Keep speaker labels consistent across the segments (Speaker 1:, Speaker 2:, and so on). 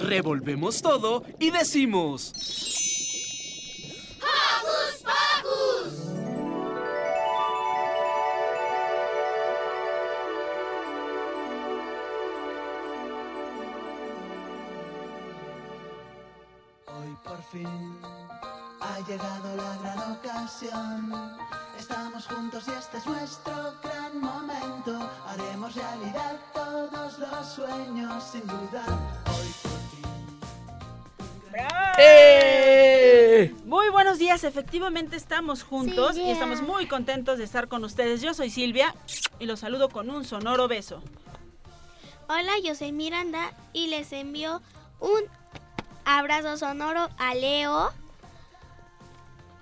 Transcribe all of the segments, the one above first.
Speaker 1: Revolvemos todo y decimos...
Speaker 2: ¡Hocus Pocus!
Speaker 3: Hoy por fin ha llegado la gran ocasión. Estamos juntos y este es nuestro gran momento. Haremos realidad todos los sueños sin duda. Hoy por fin.
Speaker 1: ¡Eh!
Speaker 4: Muy buenos días, efectivamente estamos juntos y estamos muy contentos de estar con ustedes. Yo soy Silvia y los saludo con un sonoro beso.
Speaker 5: Hola, yo soy Miranda y les envío un abrazo sonoro a Leo,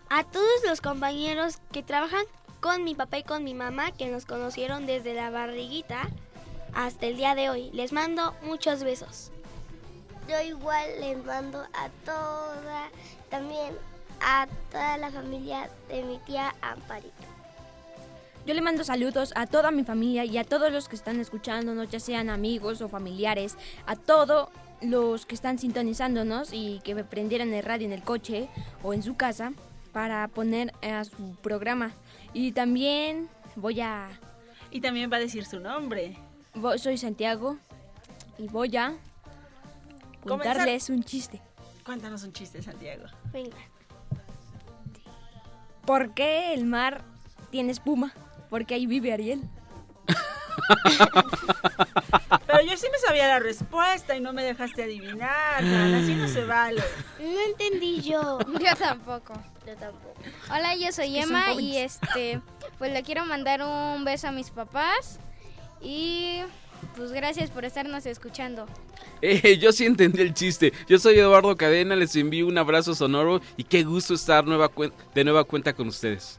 Speaker 5: a todos los compañeros que trabajan con mi papá y con mi mamá que nos conocieron desde la barriguita hasta el día de hoy. Les mando muchos besos.
Speaker 6: Yo igual les mando a toda, también a toda la familia de mi tía Amparito.
Speaker 7: Yo le mando saludos a toda mi familia y a todos los que están escuchándonos, ya sean amigos o familiares, a todos los que están sintonizándonos y que me prendieran el radio en el coche o en su casa para poner a su programa. Y también voy a...
Speaker 4: Y también va a decir su nombre.
Speaker 7: soy Santiago y voy a
Speaker 4: Comenzar.
Speaker 7: contarles un chiste.
Speaker 4: Cuéntanos un chiste, Santiago.
Speaker 5: Venga.
Speaker 7: ¿Por qué el mar tiene espuma? Porque ahí vive Ariel.
Speaker 4: Pero yo sí me sabía la respuesta y no me dejaste adivinar. San, así no se vale.
Speaker 5: No entendí yo.
Speaker 8: Yo tampoco.
Speaker 6: Yo tampoco.
Speaker 8: Hola, yo soy
Speaker 7: que
Speaker 8: Emma y este, pues le quiero mandar un beso a mis papás y pues gracias por estarnos escuchando.
Speaker 9: Eh, yo sí entendí el chiste. Yo soy Eduardo Cadena, les envío un abrazo sonoro y qué gusto estar nueva de nueva cuenta con ustedes.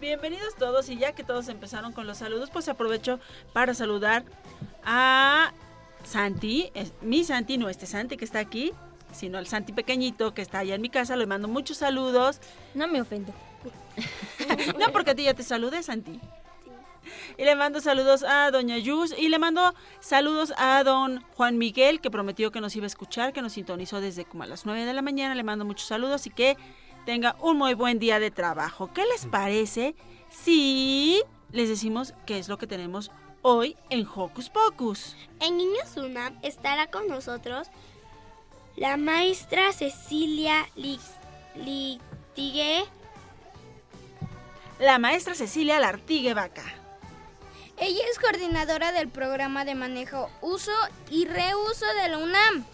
Speaker 4: Bienvenidos todos y ya que todos empezaron con los saludos, pues aprovecho para saludar a Santi, es- mi Santi, no este Santi que está aquí, sino el Santi pequeñito que está allá en mi casa, le mando muchos saludos.
Speaker 7: No me ofendo.
Speaker 4: No, porque a ti ya te saludé, Santi. Y le mando saludos a Doña Yus y le mando saludos a Don Juan Miguel, que prometió que nos iba a escuchar, que nos sintonizó desde como a las 9 de la mañana. Le mando muchos saludos y que tenga un muy buen día de trabajo. ¿Qué les parece si les decimos qué es lo que tenemos hoy en Hocus Pocus?
Speaker 5: En Niños UNAM estará con nosotros la maestra Cecilia Li- Litigue.
Speaker 4: La maestra Cecilia Lartigue Vaca.
Speaker 8: Ella es coordinadora del programa de manejo, uso y reuso de la UNAM.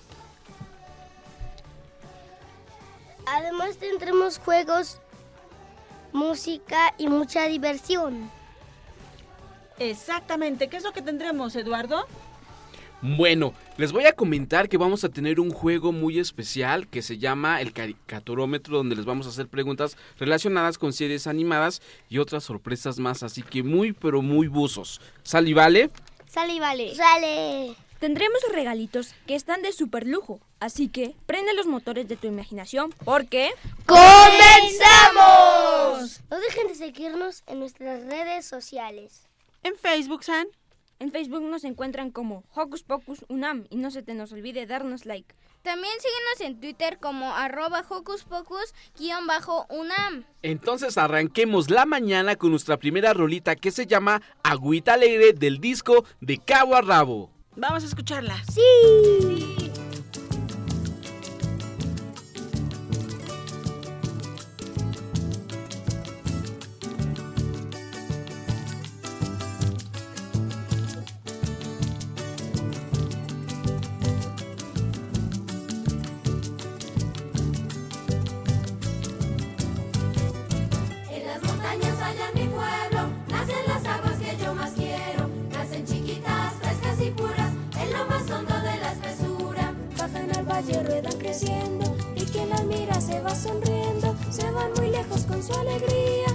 Speaker 6: Además tendremos juegos, música y mucha diversión.
Speaker 4: Exactamente, ¿qué es lo que tendremos, Eduardo?
Speaker 9: Bueno, les voy a comentar que vamos a tener un juego muy especial que se llama el caricaturómetro donde les vamos a hacer preguntas relacionadas con series animadas y otras sorpresas más, así que muy pero muy buzos. ¿Sal y vale?
Speaker 5: Sale y vale.
Speaker 6: ¡Sale!
Speaker 7: Tendremos regalitos que están de super lujo, así que prende los motores de tu imaginación porque
Speaker 6: ¡Comenzamos! No dejen de seguirnos en nuestras redes sociales.
Speaker 4: En Facebook, San.
Speaker 7: En Facebook nos encuentran como Hocus Pocus Unam y no se te nos olvide darnos like.
Speaker 8: También síguenos en Twitter como arroba hocus pocus guion bajo UNAM.
Speaker 9: Entonces arranquemos la mañana con nuestra primera rolita que se llama Agüita Alegre del disco de Cabo a Rabo.
Speaker 4: Vamos a escucharla.
Speaker 6: ¡Sí!
Speaker 10: Ruedan creciendo y quien las mira se va sonriendo, se van muy lejos con su alegría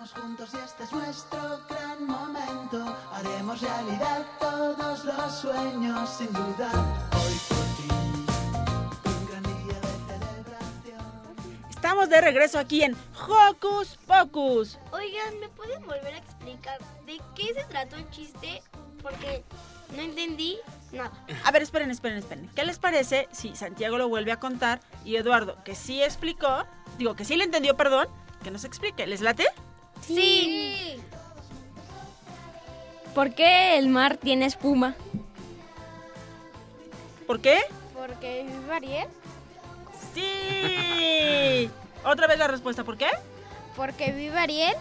Speaker 3: Estamos juntos y este es nuestro gran momento. Haremos realidad todos los sueños sin duda. Hoy por fin, un gran día de celebración.
Speaker 4: Estamos de regreso aquí en Hocus Pocus.
Speaker 6: Oigan, ¿me pueden volver a explicar de qué se trató el chiste? Porque no entendí nada.
Speaker 4: A ver, esperen, esperen, esperen. ¿Qué les parece si Santiago lo vuelve a contar y Eduardo, que sí explicó, digo que sí le entendió, perdón, que nos explique? ¿Les late?
Speaker 6: Sí.
Speaker 7: ¿Por qué el mar tiene espuma?
Speaker 4: ¿Por qué?
Speaker 8: Porque vive Ariel.
Speaker 4: Sí. Otra vez la respuesta, ¿por qué?
Speaker 8: Porque vive Ariel.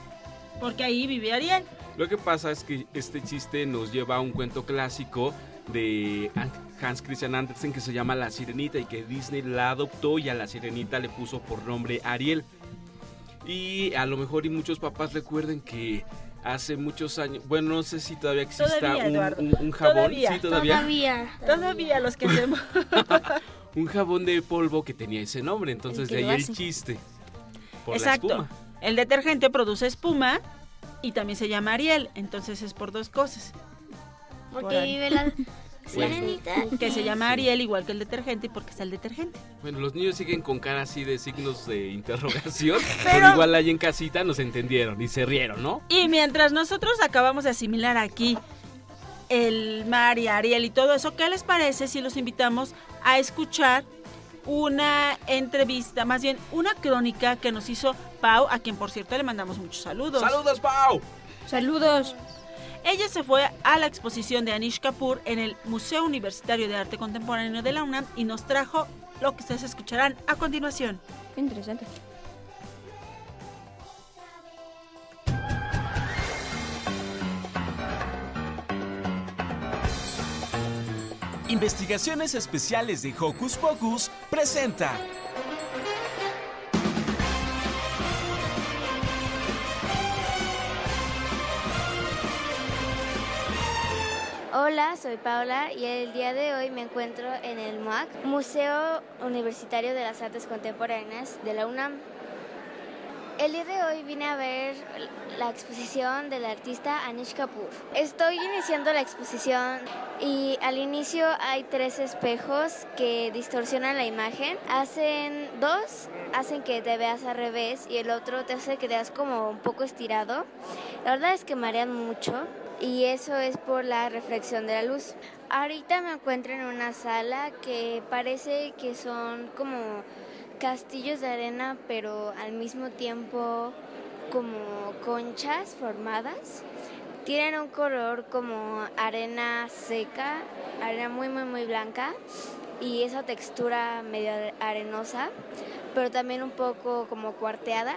Speaker 4: Porque ahí vive Ariel.
Speaker 9: Lo que pasa es que este chiste nos lleva a un cuento clásico de Hans Christian Andersen que se llama La Sirenita y que Disney la adoptó y a la Sirenita le puso por nombre Ariel. Y a lo mejor y muchos papás recuerden que hace muchos años, bueno, no sé si todavía exista
Speaker 4: Todavía,
Speaker 9: un,
Speaker 4: Eduardo.
Speaker 9: un- un jabón,
Speaker 4: Todavía,
Speaker 9: sí, todavía,
Speaker 6: Todavía.
Speaker 4: Todavía los que hacemos.
Speaker 9: un jabón de polvo que tenía ese nombre, entonces de ahí el chiste. Por
Speaker 4: Exacto.
Speaker 9: la espuma.
Speaker 4: El detergente produce espuma y también se llama Ariel, entonces es por dos cosas. Por
Speaker 6: Porque vive la sirenita.
Speaker 4: Que se llama Ariel igual que el detergente y porque está el detergente.
Speaker 9: Bueno, los niños siguen con cara así de signos de interrogación,
Speaker 4: Pero-
Speaker 9: pero igual ahí en casita nos entendieron y se rieron, ¿no?
Speaker 4: Y mientras nosotros acabamos de asimilar aquí el mar y Ariel y todo eso, ¿qué les parece si los invitamos a escuchar una entrevista, más bien una crónica que nos hizo Pau, a quien por cierto le mandamos muchos saludos?
Speaker 9: ¡Saludos, Pau!
Speaker 7: Saludos.
Speaker 4: Ella se fue a la exposición de Anish Kapoor en el Museo Universitario de Arte Contemporáneo de la UNAM y nos trajo lo que ustedes escucharán a continuación.
Speaker 7: Qué interesante.
Speaker 11: Investigaciones Especiales de Hocus Pocus presenta
Speaker 6: Hola, soy Paula y el día de hoy me encuentro en el MUAC, Museo Universitario de las Artes Contemporáneas de la UNAM. El día de hoy vine a ver la exposición del artista Anish Kapoor. Estoy iniciando la exposición y al inicio hay tres espejos que distorsionan la imagen. Hacen dos, hacen que te veas al revés y el otro te hace que te veas como un poco estirado. La verdad es que marean mucho. Y eso es por la reflexión de la luz. Ahorita me encuentro en una sala que parece que son como castillos de arena, pero al mismo tiempo como conchas formadas. Tienen un color como arena seca, arena muy muy muy blanca y esa textura medio arenosa, pero también un poco como cuarteada.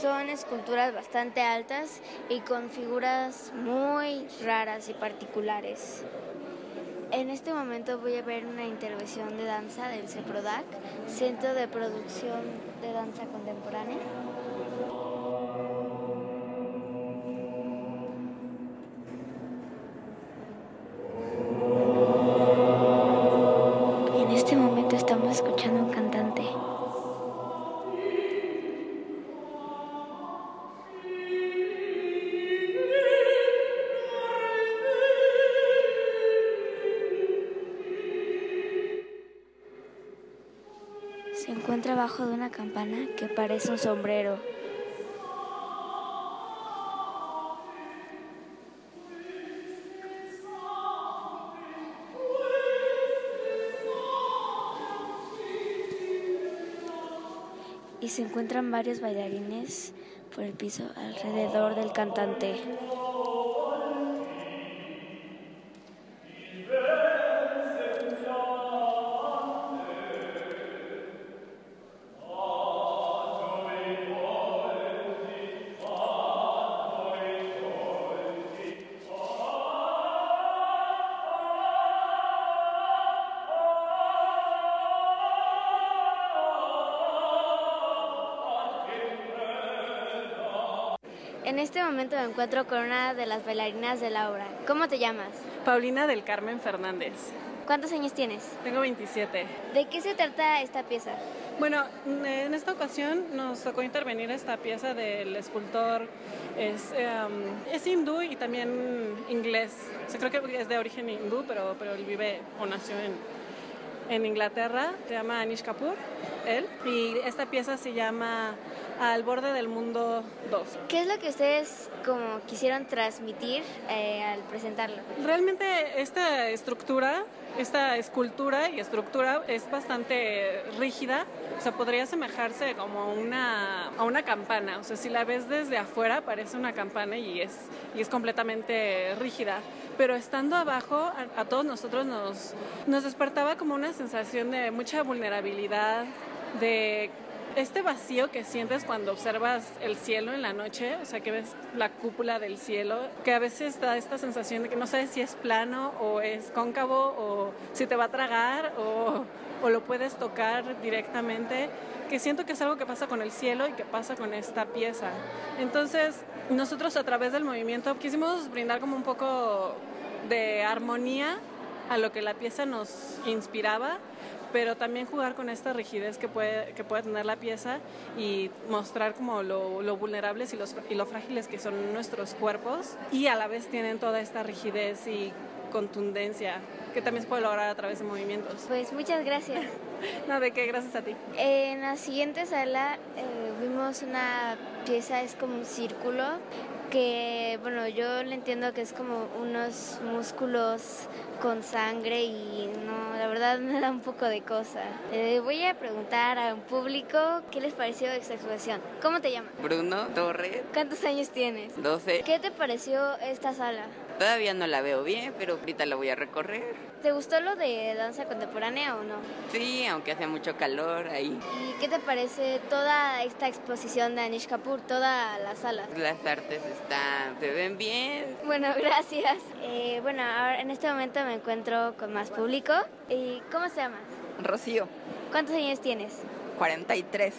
Speaker 6: Son esculturas bastante altas y con figuras muy raras y particulares. En este momento voy a ver una intervención de danza del CEPRODAC, Centro de Producción de Danza Contemporánea. Abajo de una campana que parece un sombrero. Y se encuentran varios bailarines por el piso alrededor del cantante. Momento me encuentro con una de las bailarinas de la obra. ¿Cómo te llamas?
Speaker 12: Paulina del Carmen Fernández.
Speaker 6: ¿Cuántos años tienes?
Speaker 12: Tengo 27.
Speaker 6: ¿De qué se trata esta pieza?
Speaker 12: Bueno, en esta ocasión nos tocó intervenir esta pieza del escultor. Es, em, es hindú y también inglés. O sea, creo que es de origen hindú, pero, pero él vive o nació en, en Inglaterra. Se llama Anish Kapoor, él. Y esta pieza se llama Al borde del mundo 2.
Speaker 6: ¿Qué es lo que ustedes como quisieron transmitir eh, al presentarlo?
Speaker 12: Realmente esta estructura, esta escultura y estructura es bastante rígida, o sea, podría asemejarse como una, a una campana, o sea, si la ves desde afuera parece una campana y es, y es completamente rígida, pero estando abajo a, a todos nosotros nos, nos despertaba como una sensación de mucha vulnerabilidad, de este vacío que sientes cuando observas el cielo en la noche, o sea, que ves la cúpula del cielo, que a veces da esta sensación de que no sabes si es plano o es cóncavo o si te va a tragar o, lo puedes tocar directamente, que siento que es algo que pasa con el cielo y que pasa con esta pieza. Entonces, nosotros a través del movimiento quisimos brindar como un poco de armonía a lo que la pieza nos inspiraba pero también jugar con esta rigidez que puede, que puede tener la pieza y mostrar como lo, lo vulnerables y, los, y lo frágiles que son nuestros cuerpos y a la vez tienen toda esta rigidez y contundencia que también se puede lograr a través de movimientos.
Speaker 6: Pues muchas gracias.
Speaker 12: no, de qué, gracias a ti.
Speaker 6: En la siguiente sala eh, vimos una pieza, es como un círculo, que bueno, yo le entiendo que es como unos músculos con sangre y no, la verdad me da un poco de cosa. Eh, voy a preguntar a un público qué les pareció esta exposición. ¿Cómo te llamas?
Speaker 13: Bruno Torres,
Speaker 6: ¿Cuántos años tienes?
Speaker 13: 12.
Speaker 6: ¿Qué te pareció esta sala?
Speaker 13: Todavía no la veo bien, pero ahorita la voy a recorrer.
Speaker 6: ¿Te gustó lo de danza contemporánea o no?
Speaker 13: Sí, aunque hace mucho calor ahí.
Speaker 6: ¿Y qué te parece toda esta exposición de Anish Kapoor, toda la sala?
Speaker 13: Las artes están, se ven bien.
Speaker 6: Bueno, gracias. Eh, bueno, ahora en este momento me encuentro con más público. ¿Y cómo se llama?
Speaker 14: Rocío,
Speaker 6: ¿Cuántos años tienes?
Speaker 14: 43.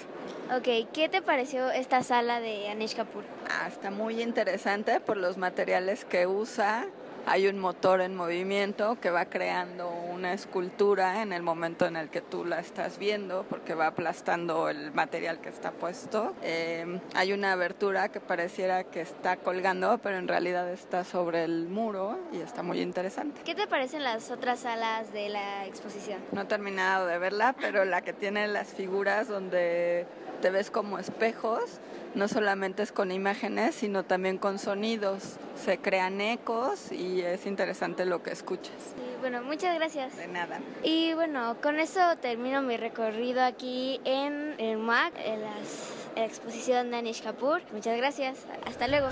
Speaker 6: Ok, ¿qué te pareció esta sala de Anish Kapoor?
Speaker 14: Ah, está muy interesante por los materiales que usa. Hay un motor en movimiento que va creando una escultura en el momento en el que tú la estás viendo, porque va aplastando el material que está puesto. Eh, hay una abertura que pareciera que está colgando, pero en realidad está sobre el muro y está muy interesante.
Speaker 6: ¿Qué te parecen las otras salas de la exposición?
Speaker 14: No he terminado de verla, pero la que tiene las figuras donde te ves como espejos, no solamente es con imágenes, sino también con sonidos. Se crean ecos y es interesante lo que escuchas.
Speaker 6: Bueno, muchas gracias.
Speaker 14: De nada.
Speaker 6: Y bueno, con eso termino mi recorrido aquí en el MAC, en, las- en la exposición de Anish Kapoor. Muchas gracias. Hasta luego.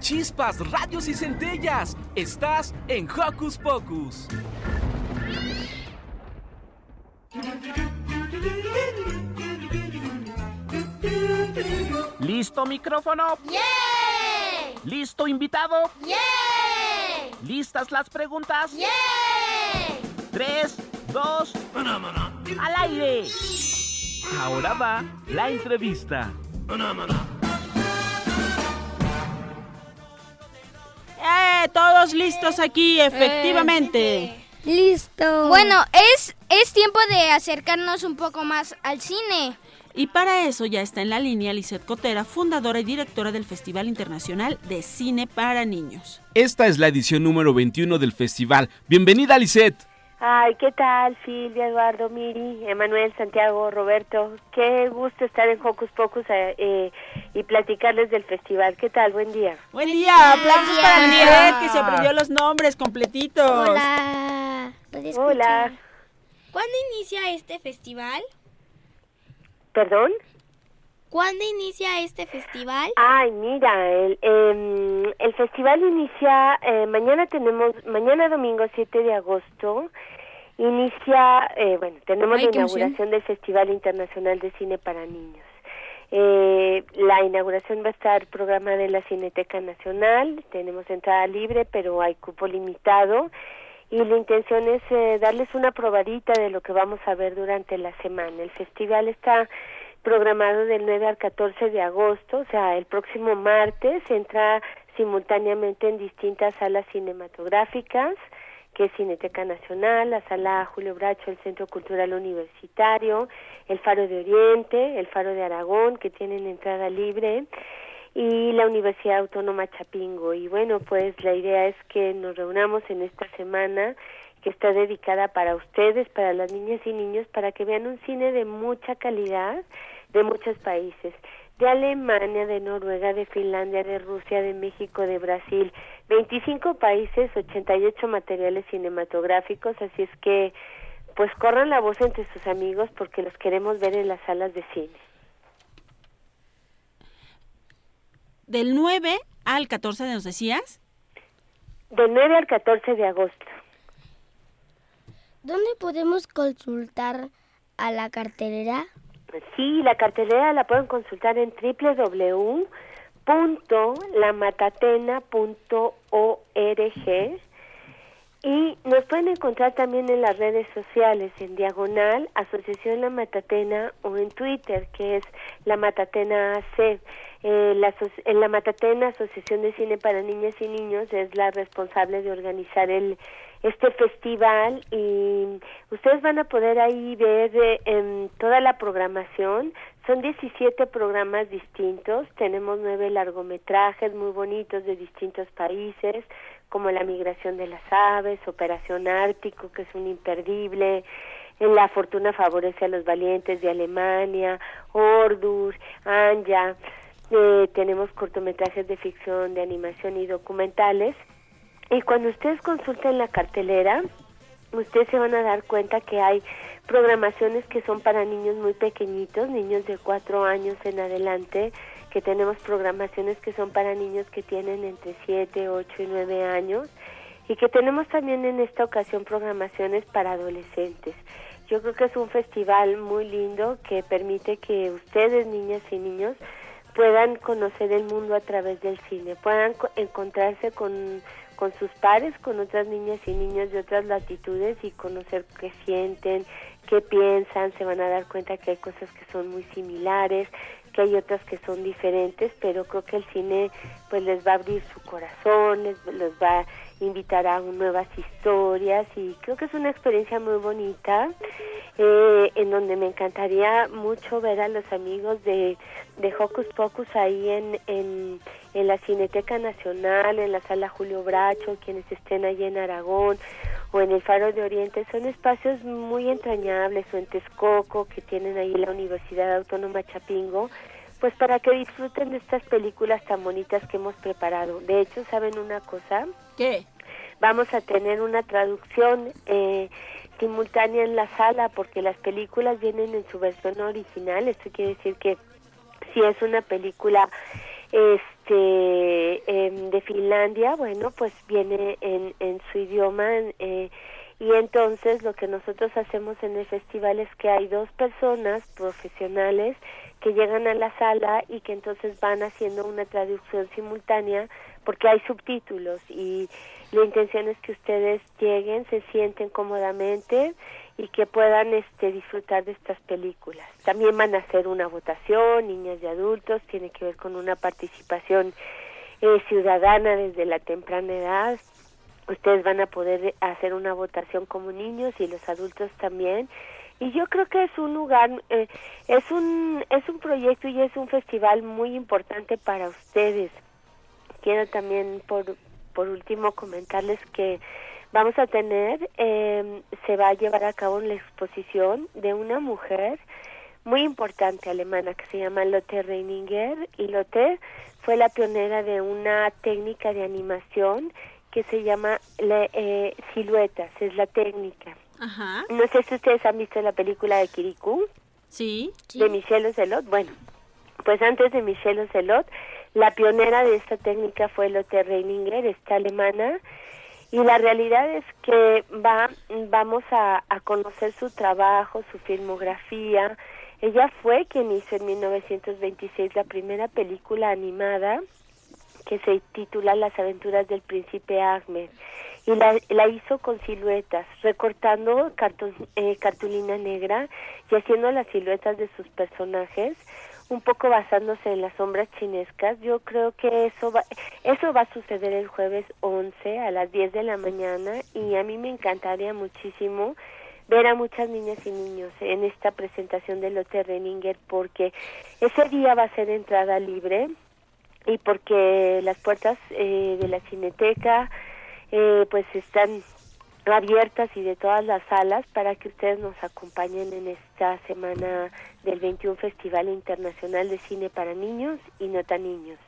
Speaker 1: Chispas, radios y centellas. Estás en Hocus Pocus.
Speaker 15: ¿Listo micrófono? ¿Listo invitado? ¿Listas las preguntas? Tres, dos, al aire. Ahora va la entrevista.
Speaker 4: ¡Eh! Todos listos aquí, efectivamente.
Speaker 8: Listo. Bueno, es, es tiempo de acercarnos un poco más al cine.
Speaker 4: Y para eso ya está en la línea Lisette Cotera, fundadora y directora del Festival Internacional de Cine para Niños.
Speaker 9: Esta es la edición número 21 del festival. Bienvenida, Lisette.
Speaker 16: Ay, ¿qué tal, Silvia, Eduardo, Miri, Emanuel, Santiago, Roberto? Qué gusto estar en Hocus Pocus eh, eh, y platicarles del festival. ¿Qué tal? Buen día.
Speaker 4: Buen día, aplausos para. Lisette, que se aprendió los nombres completitos.
Speaker 8: Hola. ¿Puedes
Speaker 16: Hola.
Speaker 8: ¿Cuándo inicia este festival?
Speaker 16: ¿Perdón?
Speaker 8: ¿Cuándo inicia este festival?
Speaker 16: Ay, mira, el, em, el festival inicia, eh, mañana tenemos, mañana domingo 7 de agosto, inicia, eh, bueno, tenemos
Speaker 8: Ay,
Speaker 16: la
Speaker 8: emoción.
Speaker 16: inauguración del Festival Internacional de Cine para Niños. Eh, la inauguración va a estar programada en la Cineteca Nacional, tenemos entrada libre, pero hay cupo limitado y la intención es eh, darles una probadita de lo que vamos a ver durante la semana. El festival está programado del 9 al 14 de agosto, o sea, el próximo martes entra simultáneamente en distintas salas cinematográficas, que es Cineteca Nacional, la Sala Julio Bracho, el Centro Cultural Universitario, el Faro de Oriente, el Faro de Aragón, que tienen entrada libre, y la Universidad Autónoma Chapingo. Y bueno, pues la idea es que nos reunamos en esta semana que está dedicada para ustedes, para las niñas y niños, para que vean un cine de mucha calidad de muchos países, de Alemania, de Noruega, de Finlandia, de Rusia, de México, de Brasil, 25 países, 88 materiales cinematográficos, así es que pues corran la voz entre sus amigos porque los queremos ver en las salas de cine.
Speaker 4: Del 9 al 14, ¿nos decías?
Speaker 16: Del 9 al 14 de agosto.
Speaker 8: ¿Dónde podemos consultar a la cartelera?
Speaker 16: Sí, la cartelera la pueden consultar en www.lamatatena.org y nos pueden encontrar también en las redes sociales, en Diagonal, Asociación La Matatena o en Twitter, que es La Matatena AC. Eh, la, en la Matatena, Asociación de Cine para Niñas y Niños, es la responsable de organizar el este festival y ustedes van a poder ahí ver eh, em, toda la programación. Son 17 programas distintos, tenemos nueve largometrajes muy bonitos de distintos países, como La migración de las aves, Operación Ártico, que es un imperdible, en La fortuna favorece a los valientes de Alemania, Ordur, Anja, eh, tenemos cortometrajes de ficción, de animación y documentales. Y cuando ustedes consulten la cartelera, ustedes se van a dar cuenta que hay programaciones que son para niños muy pequeñitos, niños de cuatro años en adelante, que tenemos programaciones que son para niños que tienen entre siete, ocho y nueve años, y que tenemos también en esta ocasión programaciones para adolescentes. Yo creo que es un festival muy lindo que permite que ustedes, niñas y niños, puedan conocer el mundo a través del cine, puedan co- encontrarse con, con sus pares, con otras niñas y niños de otras latitudes y conocer qué sienten, qué piensan, se van a dar cuenta que hay cosas que son muy similares, que hay otras que son diferentes, pero creo que el cine pues les va a abrir su corazón, les, los va a invitar a nuevas historias y creo que es una experiencia muy bonita eh, en donde me encantaría mucho ver a los amigos de, de Hocus Pocus ahí en, en, en la Cineteca Nacional, en la Sala Julio Bracho, quienes estén allí en Aragón o en el Faro de Oriente, son espacios muy entrañables, o en Texcoco, que tienen ahí la Universidad Autónoma Chapingo, pues para que disfruten de estas películas tan bonitas que hemos preparado. De hecho, ¿saben una cosa?
Speaker 4: ¿Qué?
Speaker 16: Vamos a tener una traducción eh, simultánea en la sala porque las películas vienen en su versión original. Esto quiere decir que si es una película este em, de Finlandia, bueno, pues viene en, en su idioma eh, y entonces lo que nosotros hacemos en el festival es que hay dos personas profesionales que llegan a la sala y que entonces van haciendo una traducción simultánea porque hay subtítulos y la intención es que ustedes lleguen, se sienten cómodamente y que puedan este disfrutar de estas películas. También van a hacer una votación, niñas y adultos, tiene que ver con una participación eh, ciudadana desde la temprana edad. Ustedes van a poder hacer una votación como niños y los adultos también. Y yo creo que es un lugar, eh, es un es un proyecto y es un festival muy importante para ustedes. Quiero también por por último comentarles que vamos a tener, eh, se va a llevar a cabo la exposición de una mujer muy importante alemana que se llama Lotte Reininger y Lotte fue la pionera de una técnica de animación que se llama le, eh, siluetas, es la técnica.
Speaker 4: Ajá.
Speaker 16: No sé si ustedes han visto la película de Kirikou.
Speaker 4: Sí.
Speaker 16: De Michel Ocelot. Bueno, pues antes de Michel Ocelot, la pionera de esta técnica fue Lotte Reininger, esta alemana, y la realidad es que va, vamos a, a conocer su trabajo, su filmografía. Ella fue quien hizo en 1926 la primera película animada que se titula Las aventuras del príncipe Ahmed y la, la hizo con siluetas, recortando cartón, eh, cartulina negra y haciendo las siluetas de sus personajes un poco basándose en las sombras chinescas. Yo creo que eso va, eso va a suceder el jueves 11 a las 10 de la mañana y a mí me encantaría muchísimo ver a muchas niñas y niños en esta presentación de Lotte Renninger porque ese día va a ser entrada libre y porque las puertas eh, de la cineteca eh, pues están abiertas y de todas las salas para que ustedes nos acompañen en esta semana del 21 Festival Internacional de Cine para Niños y No Tan Niños.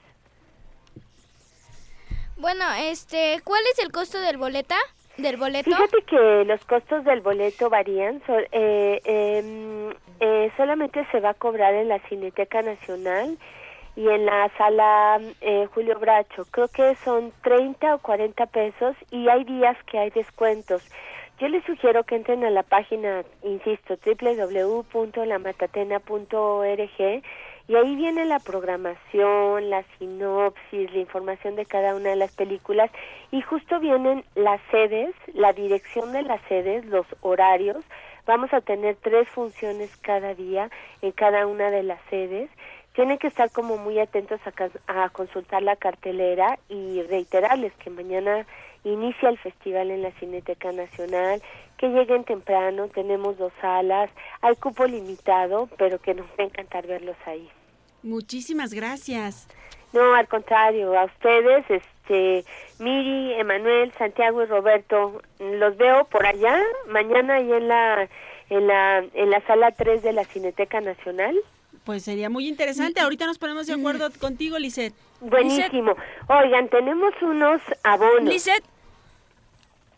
Speaker 8: Bueno, este, ¿cuál es el costo del boleta? Del boleto.
Speaker 16: Fíjate que los costos del boleto varían. So, eh, eh, eh, solamente se va a cobrar en la Cineteca Nacional y en la sala eh, Julio Bracho. Creo que son 30 o 40 pesos y hay días que hay descuentos. Yo les sugiero que entren a la página, insisto, www.lamatatena.org y ahí viene la programación, la sinopsis, la información de cada una de las películas y justo vienen las sedes, la dirección de las sedes, los horarios. Vamos a tener tres funciones cada día en cada una de las sedes tienen que estar como muy atentos a, a, consultar la cartelera y reiterarles que mañana inicia el festival en la Cineteca Nacional, que lleguen temprano, tenemos dos salas, hay cupo limitado, pero que nos va a encantar verlos ahí.
Speaker 4: Muchísimas gracias.
Speaker 16: No, al contrario, a ustedes, este, Miri, Emanuel, Santiago y Roberto, los veo por allá mañana ahí en la en la en la sala 3 de la Cineteca Nacional.
Speaker 4: Pues sería muy interesante. Ahorita nos ponemos de acuerdo contigo, Lisette.
Speaker 16: Buenísimo. Oigan, tenemos unos abonos.
Speaker 7: Lisette.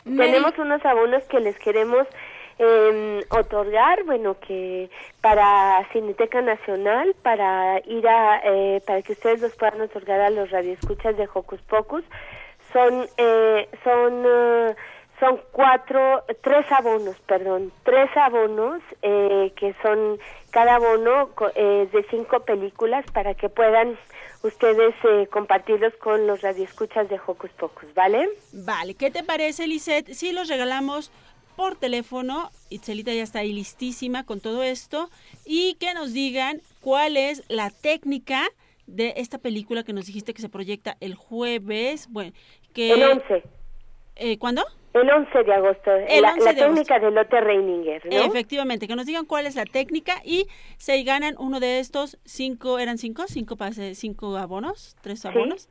Speaker 16: Tenemos unos abonos que les queremos eh, otorgar, bueno, que para Cineteca Nacional, para ir a, eh, para que ustedes los puedan otorgar a los radioescuchas de Hocus Pocus, son, eh, son, uh, son cuatro, tres abonos, perdón, tres abonos eh, que son cada abono eh, de cinco películas para que puedan ustedes eh, compartirlos con los radioescuchas de Hocus Pocus, ¿vale?
Speaker 4: Vale, ¿qué te parece, Lisette? Si los regalamos por teléfono. Itzelita ya está ahí listísima con todo esto. Y que nos digan cuál es la técnica de esta película que nos dijiste que se proyecta el jueves. Bueno, que...
Speaker 16: El 11.
Speaker 4: Eh, ¿Cuándo?
Speaker 16: El 11 de agosto.
Speaker 4: El
Speaker 16: la
Speaker 4: 11
Speaker 16: la
Speaker 4: de
Speaker 16: técnica de Lotte Reininger, ¿no?
Speaker 4: Efectivamente, que nos digan cuál es la técnica y se ganan uno de estos cinco, ¿eran cinco? Cinco, pase- cinco abonos, tres abonos.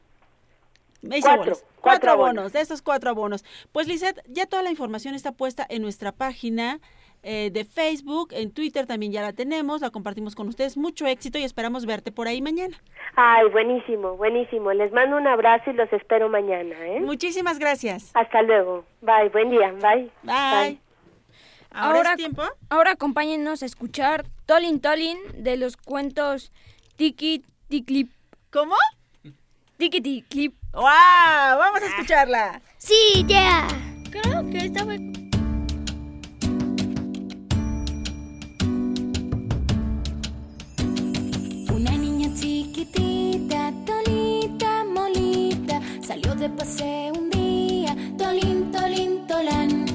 Speaker 4: Hice
Speaker 16: Cuatro, cuatro
Speaker 4: Cuatro abonos,
Speaker 16: abonos.
Speaker 4: de estos cuatro abonos. Pues Lizeth, ya toda la información está puesta en nuestra página eh, de Facebook, en Twitter también ya la tenemos, la compartimos con ustedes. Mucho éxito y esperamos verte por ahí mañana.
Speaker 16: Ay, buenísimo, buenísimo. Les mando un abrazo y los espero mañana, ¿eh?
Speaker 4: Muchísimas gracias.
Speaker 16: Hasta luego. Bye, buen día. Bye.
Speaker 4: Bye. Ahora
Speaker 7: Ahora,
Speaker 4: es tiempo.
Speaker 7: ahora acompáñenos a escuchar Tolin Tolin de los cuentos Tiki Ticlip.
Speaker 4: ¿Cómo?
Speaker 7: Tiki Ticlip.
Speaker 4: ¡Wow! Vamos a escucharla.
Speaker 5: Sí, ya. Creo que esta fue.
Speaker 2: Paseo un día, tolín, tolín, tolán.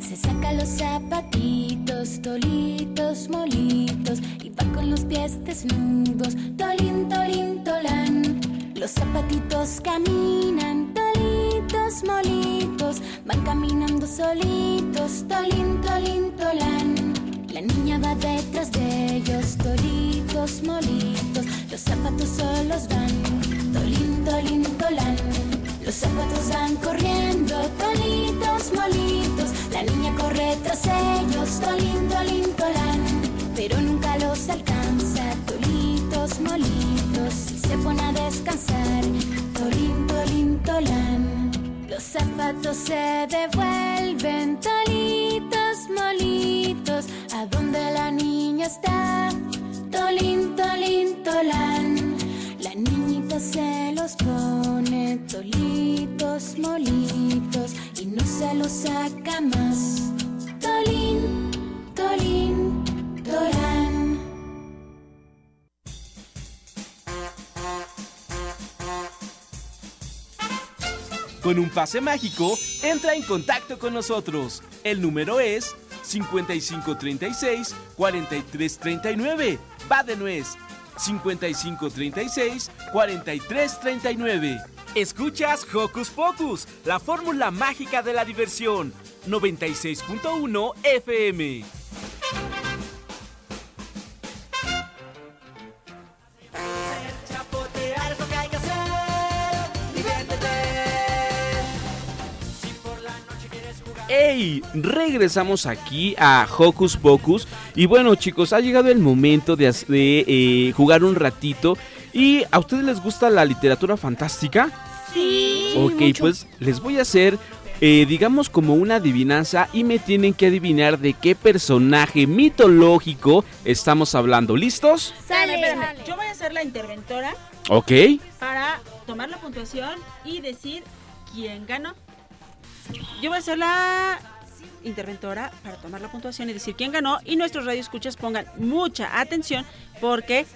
Speaker 2: Se saca los zapatitos, tolitos, molitos, y va con los pies desnudos, tolín, tolín, tolán. Los zapatitos caminan, tolitos, molitos, van caminando solitos, tolín, tolín, tolán. La niña va detrás de ellos, toritos, molitos. Los zapatos solos van, tolín, tolín, tolán. Los zapatos van corriendo, tolitos, molitos. La niña corre tras ellos, tolín, tolín, tolán. Pero nunca los alcanza, tolitos, molitos. Y se pone a descansar, tolín, tolín, tolán. Los zapatos se devuelven, tolitos, molitos, a donde la niña está. Tolín, tolín, tolán. Se los pone, tolitos, molitos, y no se los saca más. Tolín, tolín, tolán.
Speaker 1: Con un pase mágico, entra en contacto con nosotros. El número es 5536-4339. Va de nuez. 5536-4339. Escuchas Hocus Pocus, la fórmula mágica de la diversión. 96.1 FM.
Speaker 9: Regresamos aquí a Hocus Pocus. Y bueno, chicos, ha llegado el momento de, eh, jugar un ratito. ¿Y a ustedes les gusta la literatura fantástica?
Speaker 5: Sí.
Speaker 9: ok, pues les voy a hacer, eh, digamos, como una adivinanza. Y me tienen que adivinar de qué personaje mitológico estamos hablando. ¿Listos?
Speaker 4: Espérame, espérame. Yo voy a ser la interventora
Speaker 9: Ok.
Speaker 4: para tomar la puntuación y decir quién ganó. Yo voy a ser la interventora para tomar la puntuación y decir quién ganó y nuestros radioescuchas pongan mucha atención porque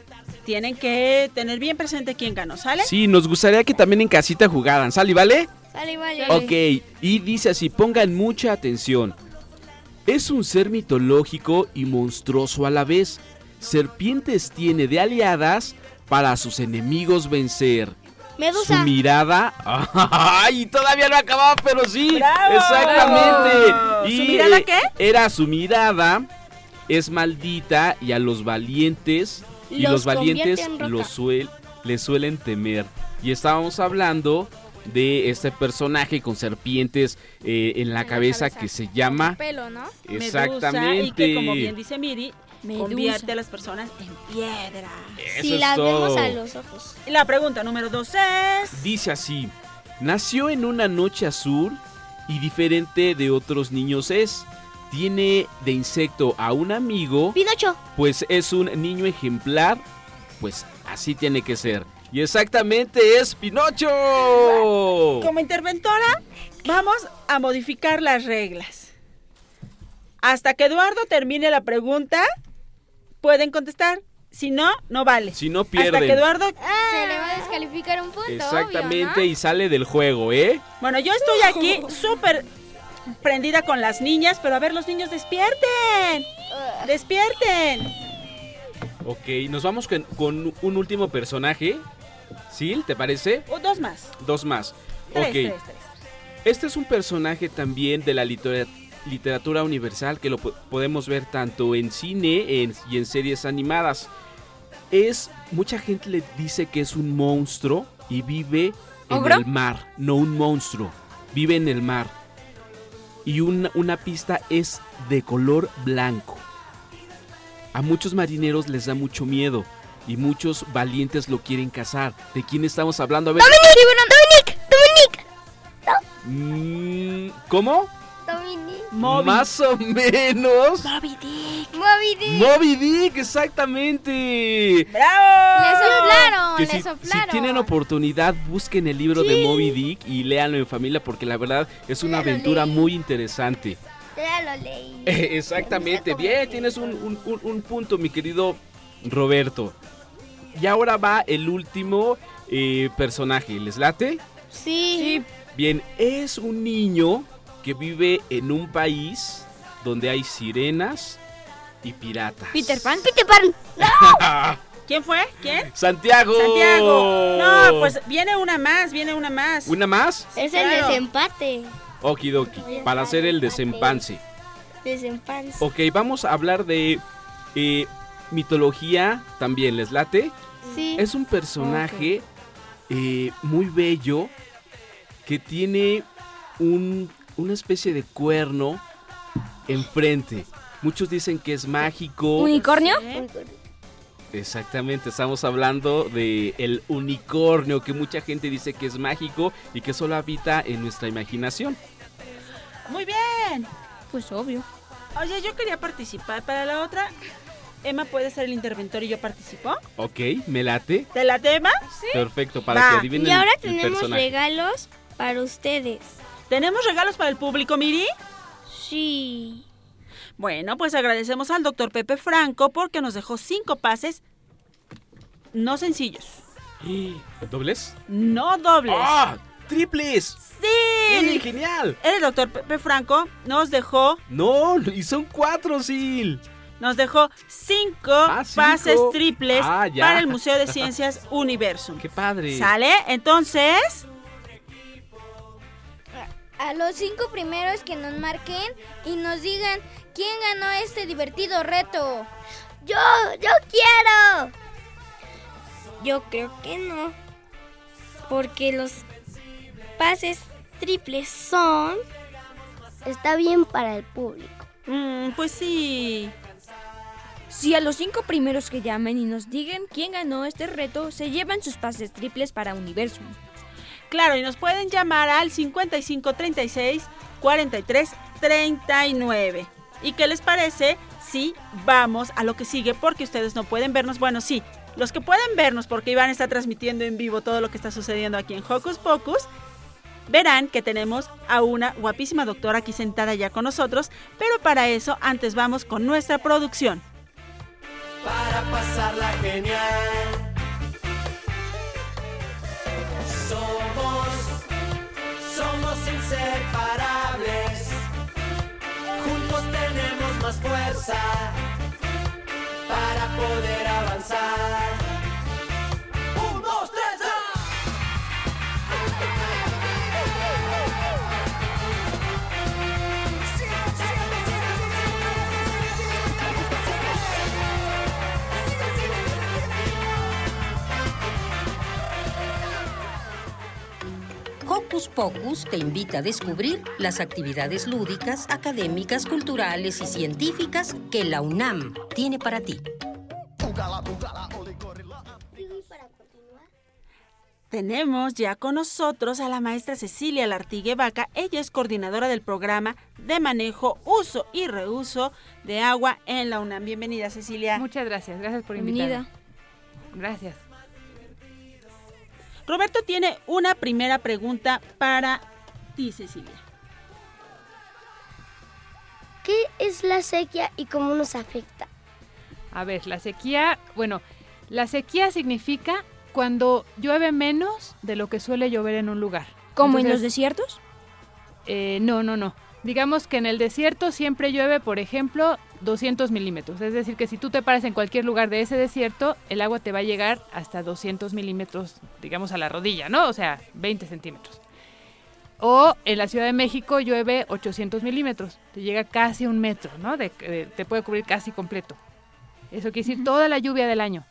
Speaker 4: tienen que tener bien presente quién ganó, ¿sale?
Speaker 9: Sí, nos gustaría que también en casita jugaran. ¿Sale, vale?
Speaker 5: Sale, vale.
Speaker 9: Ok, y dice así, pongan mucha atención. Es un ser mitológico y monstruoso a la vez. Serpientes tiene de aliadas para a sus enemigos vencer.
Speaker 5: Medusa.
Speaker 9: Su mirada... ¡Ay! Todavía no acababa, pero sí.
Speaker 4: ¡Bravo!
Speaker 9: Exactamente.
Speaker 4: ¿Su mirada
Speaker 9: eh,
Speaker 4: qué?
Speaker 9: Era su mirada. Es maldita y a los valientes... Y
Speaker 5: Los
Speaker 9: valientes los suel, le suelen temer. Y estábamos hablando de este personaje con serpientes eh, en la cabeza, que se llama...
Speaker 8: Pelo, ¿no?
Speaker 9: Exactamente.
Speaker 4: y que como bien dice Miri,
Speaker 7: Medusa.
Speaker 4: convierte a las personas en piedra.
Speaker 9: Eso
Speaker 5: Si
Speaker 9: es
Speaker 5: la vemos a los ojos.
Speaker 4: Y la pregunta número dos es...
Speaker 9: Dice así, nació en una noche azul y diferente de otros niños es. Tiene de insecto a un amigo,
Speaker 5: Pinocho.
Speaker 9: pues es un niño ejemplar, pues así tiene que ser. Y exactamente es Pinocho.
Speaker 4: Como interventora, vamos a modificar las reglas. Hasta que Eduardo termine la pregunta, pueden contestar. Si no, no vale.
Speaker 9: Si no
Speaker 4: Hasta que
Speaker 9: pierden.
Speaker 4: Eduardo...
Speaker 8: Se le va a descalificar un punto,
Speaker 9: Exactamente,
Speaker 8: obvio,
Speaker 9: y sale del juego, ¿eh?
Speaker 4: Bueno, yo estoy aquí súper prendida con las niñas, pero a ver, los niños despierten. Despierten.
Speaker 9: Ok, nos vamos con, con un último personaje. ¿Sil, te parece?
Speaker 4: O dos más.
Speaker 9: Dos más.
Speaker 4: Tres,
Speaker 9: ok.
Speaker 4: tres, tres.
Speaker 9: Este es un personaje también de la litera- literatura universal que lo po- podemos ver tanto en cine en- y en series animadas. Es mucha gente le dice que es un monstruo y vive en
Speaker 7: ¿Ogro?
Speaker 9: el mar, no un monstruo, vive en el mar. Y una, una pista es de color blanco. A muchos marineros les da mucho miedo y muchos valientes lo quieren cazar. ¿De quién estamos hablando? A ver.
Speaker 5: Dominic, Dominic,
Speaker 9: Mm, ¿Cómo? Más o menos.
Speaker 5: Moby Dick. Moby Dick.
Speaker 9: Moby Dick, exactamente.
Speaker 4: ¡Bravo!
Speaker 8: Le soplaron,
Speaker 9: Que
Speaker 8: le
Speaker 9: si, si
Speaker 8: soplaron.
Speaker 9: tienen oportunidad, busquen el libro de. Moby Dick y léanlo en familia porque la verdad es una aventura
Speaker 5: leí.
Speaker 9: muy interesante.
Speaker 5: Ya lo leí.
Speaker 9: Exactamente, bien, tienes un, un- un- un punto, mi querido Roberto. Y ahora va el último eh, personaje, ¿les late?
Speaker 5: Sí.
Speaker 9: Bien, es un niño que vive en un país donde hay sirenas y piratas.
Speaker 7: Peter Pan.
Speaker 5: Peter Pan.
Speaker 4: ¿Quién fue? ¿Quién?
Speaker 9: Santiago.
Speaker 4: Santiago. No, pues viene una más, viene una más.
Speaker 9: ¿Una más?
Speaker 5: Es el desempate.
Speaker 9: Okidoki, para hacer el desempance.
Speaker 5: Desempate.
Speaker 9: Ok, vamos a hablar de eh, mitología también, ¿les late?
Speaker 5: Sí.
Speaker 9: Es un personaje eh, muy bello que tiene un- una especie de cuerno enfrente. Muchos dicen que es mágico.
Speaker 7: ¿Unicornio?
Speaker 9: Exactamente, estamos hablando de el unicornio que mucha gente dice que es mágico y que solo habita en nuestra imaginación.
Speaker 4: Muy bien.
Speaker 7: Pues obvio.
Speaker 4: Oye, yo quería participar para la otra. Emma puede ser el interventor y yo participo.
Speaker 9: Ok, me late.
Speaker 4: ¿De la tema? Sí.
Speaker 9: Perfecto, para
Speaker 4: Va.
Speaker 9: que adivinen
Speaker 5: Y ahora
Speaker 9: el
Speaker 5: tenemos
Speaker 9: personaje.
Speaker 5: regalos para ustedes.
Speaker 4: ¿Tenemos regalos para el público, Miri?
Speaker 5: Sí.
Speaker 4: Bueno, pues agradecemos al doctor Pepe Franco porque nos dejó cinco pases no sencillos,
Speaker 9: ¿Dobles?
Speaker 4: no dobles.
Speaker 9: ¡Ah! ¡Triples!
Speaker 4: ¡Sí!
Speaker 9: ¡Eh, ¡Genial!
Speaker 4: El doctor Pepe Franco nos dejó,
Speaker 9: No, y son cuatro, Sil.
Speaker 4: nos dejó cinco,
Speaker 9: Ah, cinco.
Speaker 4: pases triples
Speaker 9: Ah,
Speaker 4: para el Museo de Ciencias Universum.
Speaker 9: ¡Qué padre!
Speaker 4: ¿Sale? Entonces,
Speaker 8: A los cinco primeros que nos marquen y nos digan quién ganó este divertido reto.
Speaker 5: Yo, yo quiero. Yo creo que no. Porque los pases triples son... Está bien para el público.
Speaker 4: mm, pues sí.
Speaker 7: Si a los cinco primeros que llamen y nos digan quién ganó este reto, se llevan sus pases triples para Universum.
Speaker 4: Claro, y nos pueden llamar al 55 36 43 39. ¿Y qué les parece si vamos a lo que sigue? Porque ustedes no pueden vernos. Bueno, sí, los que pueden vernos, porque Iván está transmitiendo en vivo todo lo que está sucediendo aquí en Hocus Pocus, verán que tenemos a una guapísima doctora aquí sentada ya con nosotros. Pero para eso, antes vamos con nuestra producción.
Speaker 3: para pasarla genial. Somos, somos inseparables. Juntos tenemos más fuerza para poder avanzar.
Speaker 17: Hocus Pocus te invita a descubrir las actividades lúdicas, académicas, culturales y científicas que la UNAM tiene para ti.
Speaker 4: Tenemos ya con nosotros a la maestra Cecilia Lartigue Vaca. Ella es coordinadora del programa de manejo, uso y reuso de agua en la UNAM. Bienvenida, Cecilia.
Speaker 18: Muchas gracias, gracias por
Speaker 7: Bienvenida.
Speaker 18: invitarme. Gracias.
Speaker 4: Roberto tiene una primera pregunta para ti, Cecilia.
Speaker 5: ¿Qué es la sequía y cómo nos afecta?
Speaker 18: A ver, la sequía, bueno, la sequía significa cuando llueve menos de lo que suele llover en un lugar.
Speaker 7: ¿Como en los desiertos?
Speaker 18: eh, no, no, no. Digamos que en el desierto siempre llueve, por ejemplo, 200 milímetros. Es decir, que si tú te paras en cualquier lugar de ese desierto, el agua te va a llegar hasta 200 milímetros, digamos, a la rodilla, ¿no? O sea, 20 centímetros. O en la Ciudad de México llueve 800 milímetros, te llega casi un metro, ¿no? De- de- te puede cubrir casi completo. Eso quiere decir toda la lluvia del año.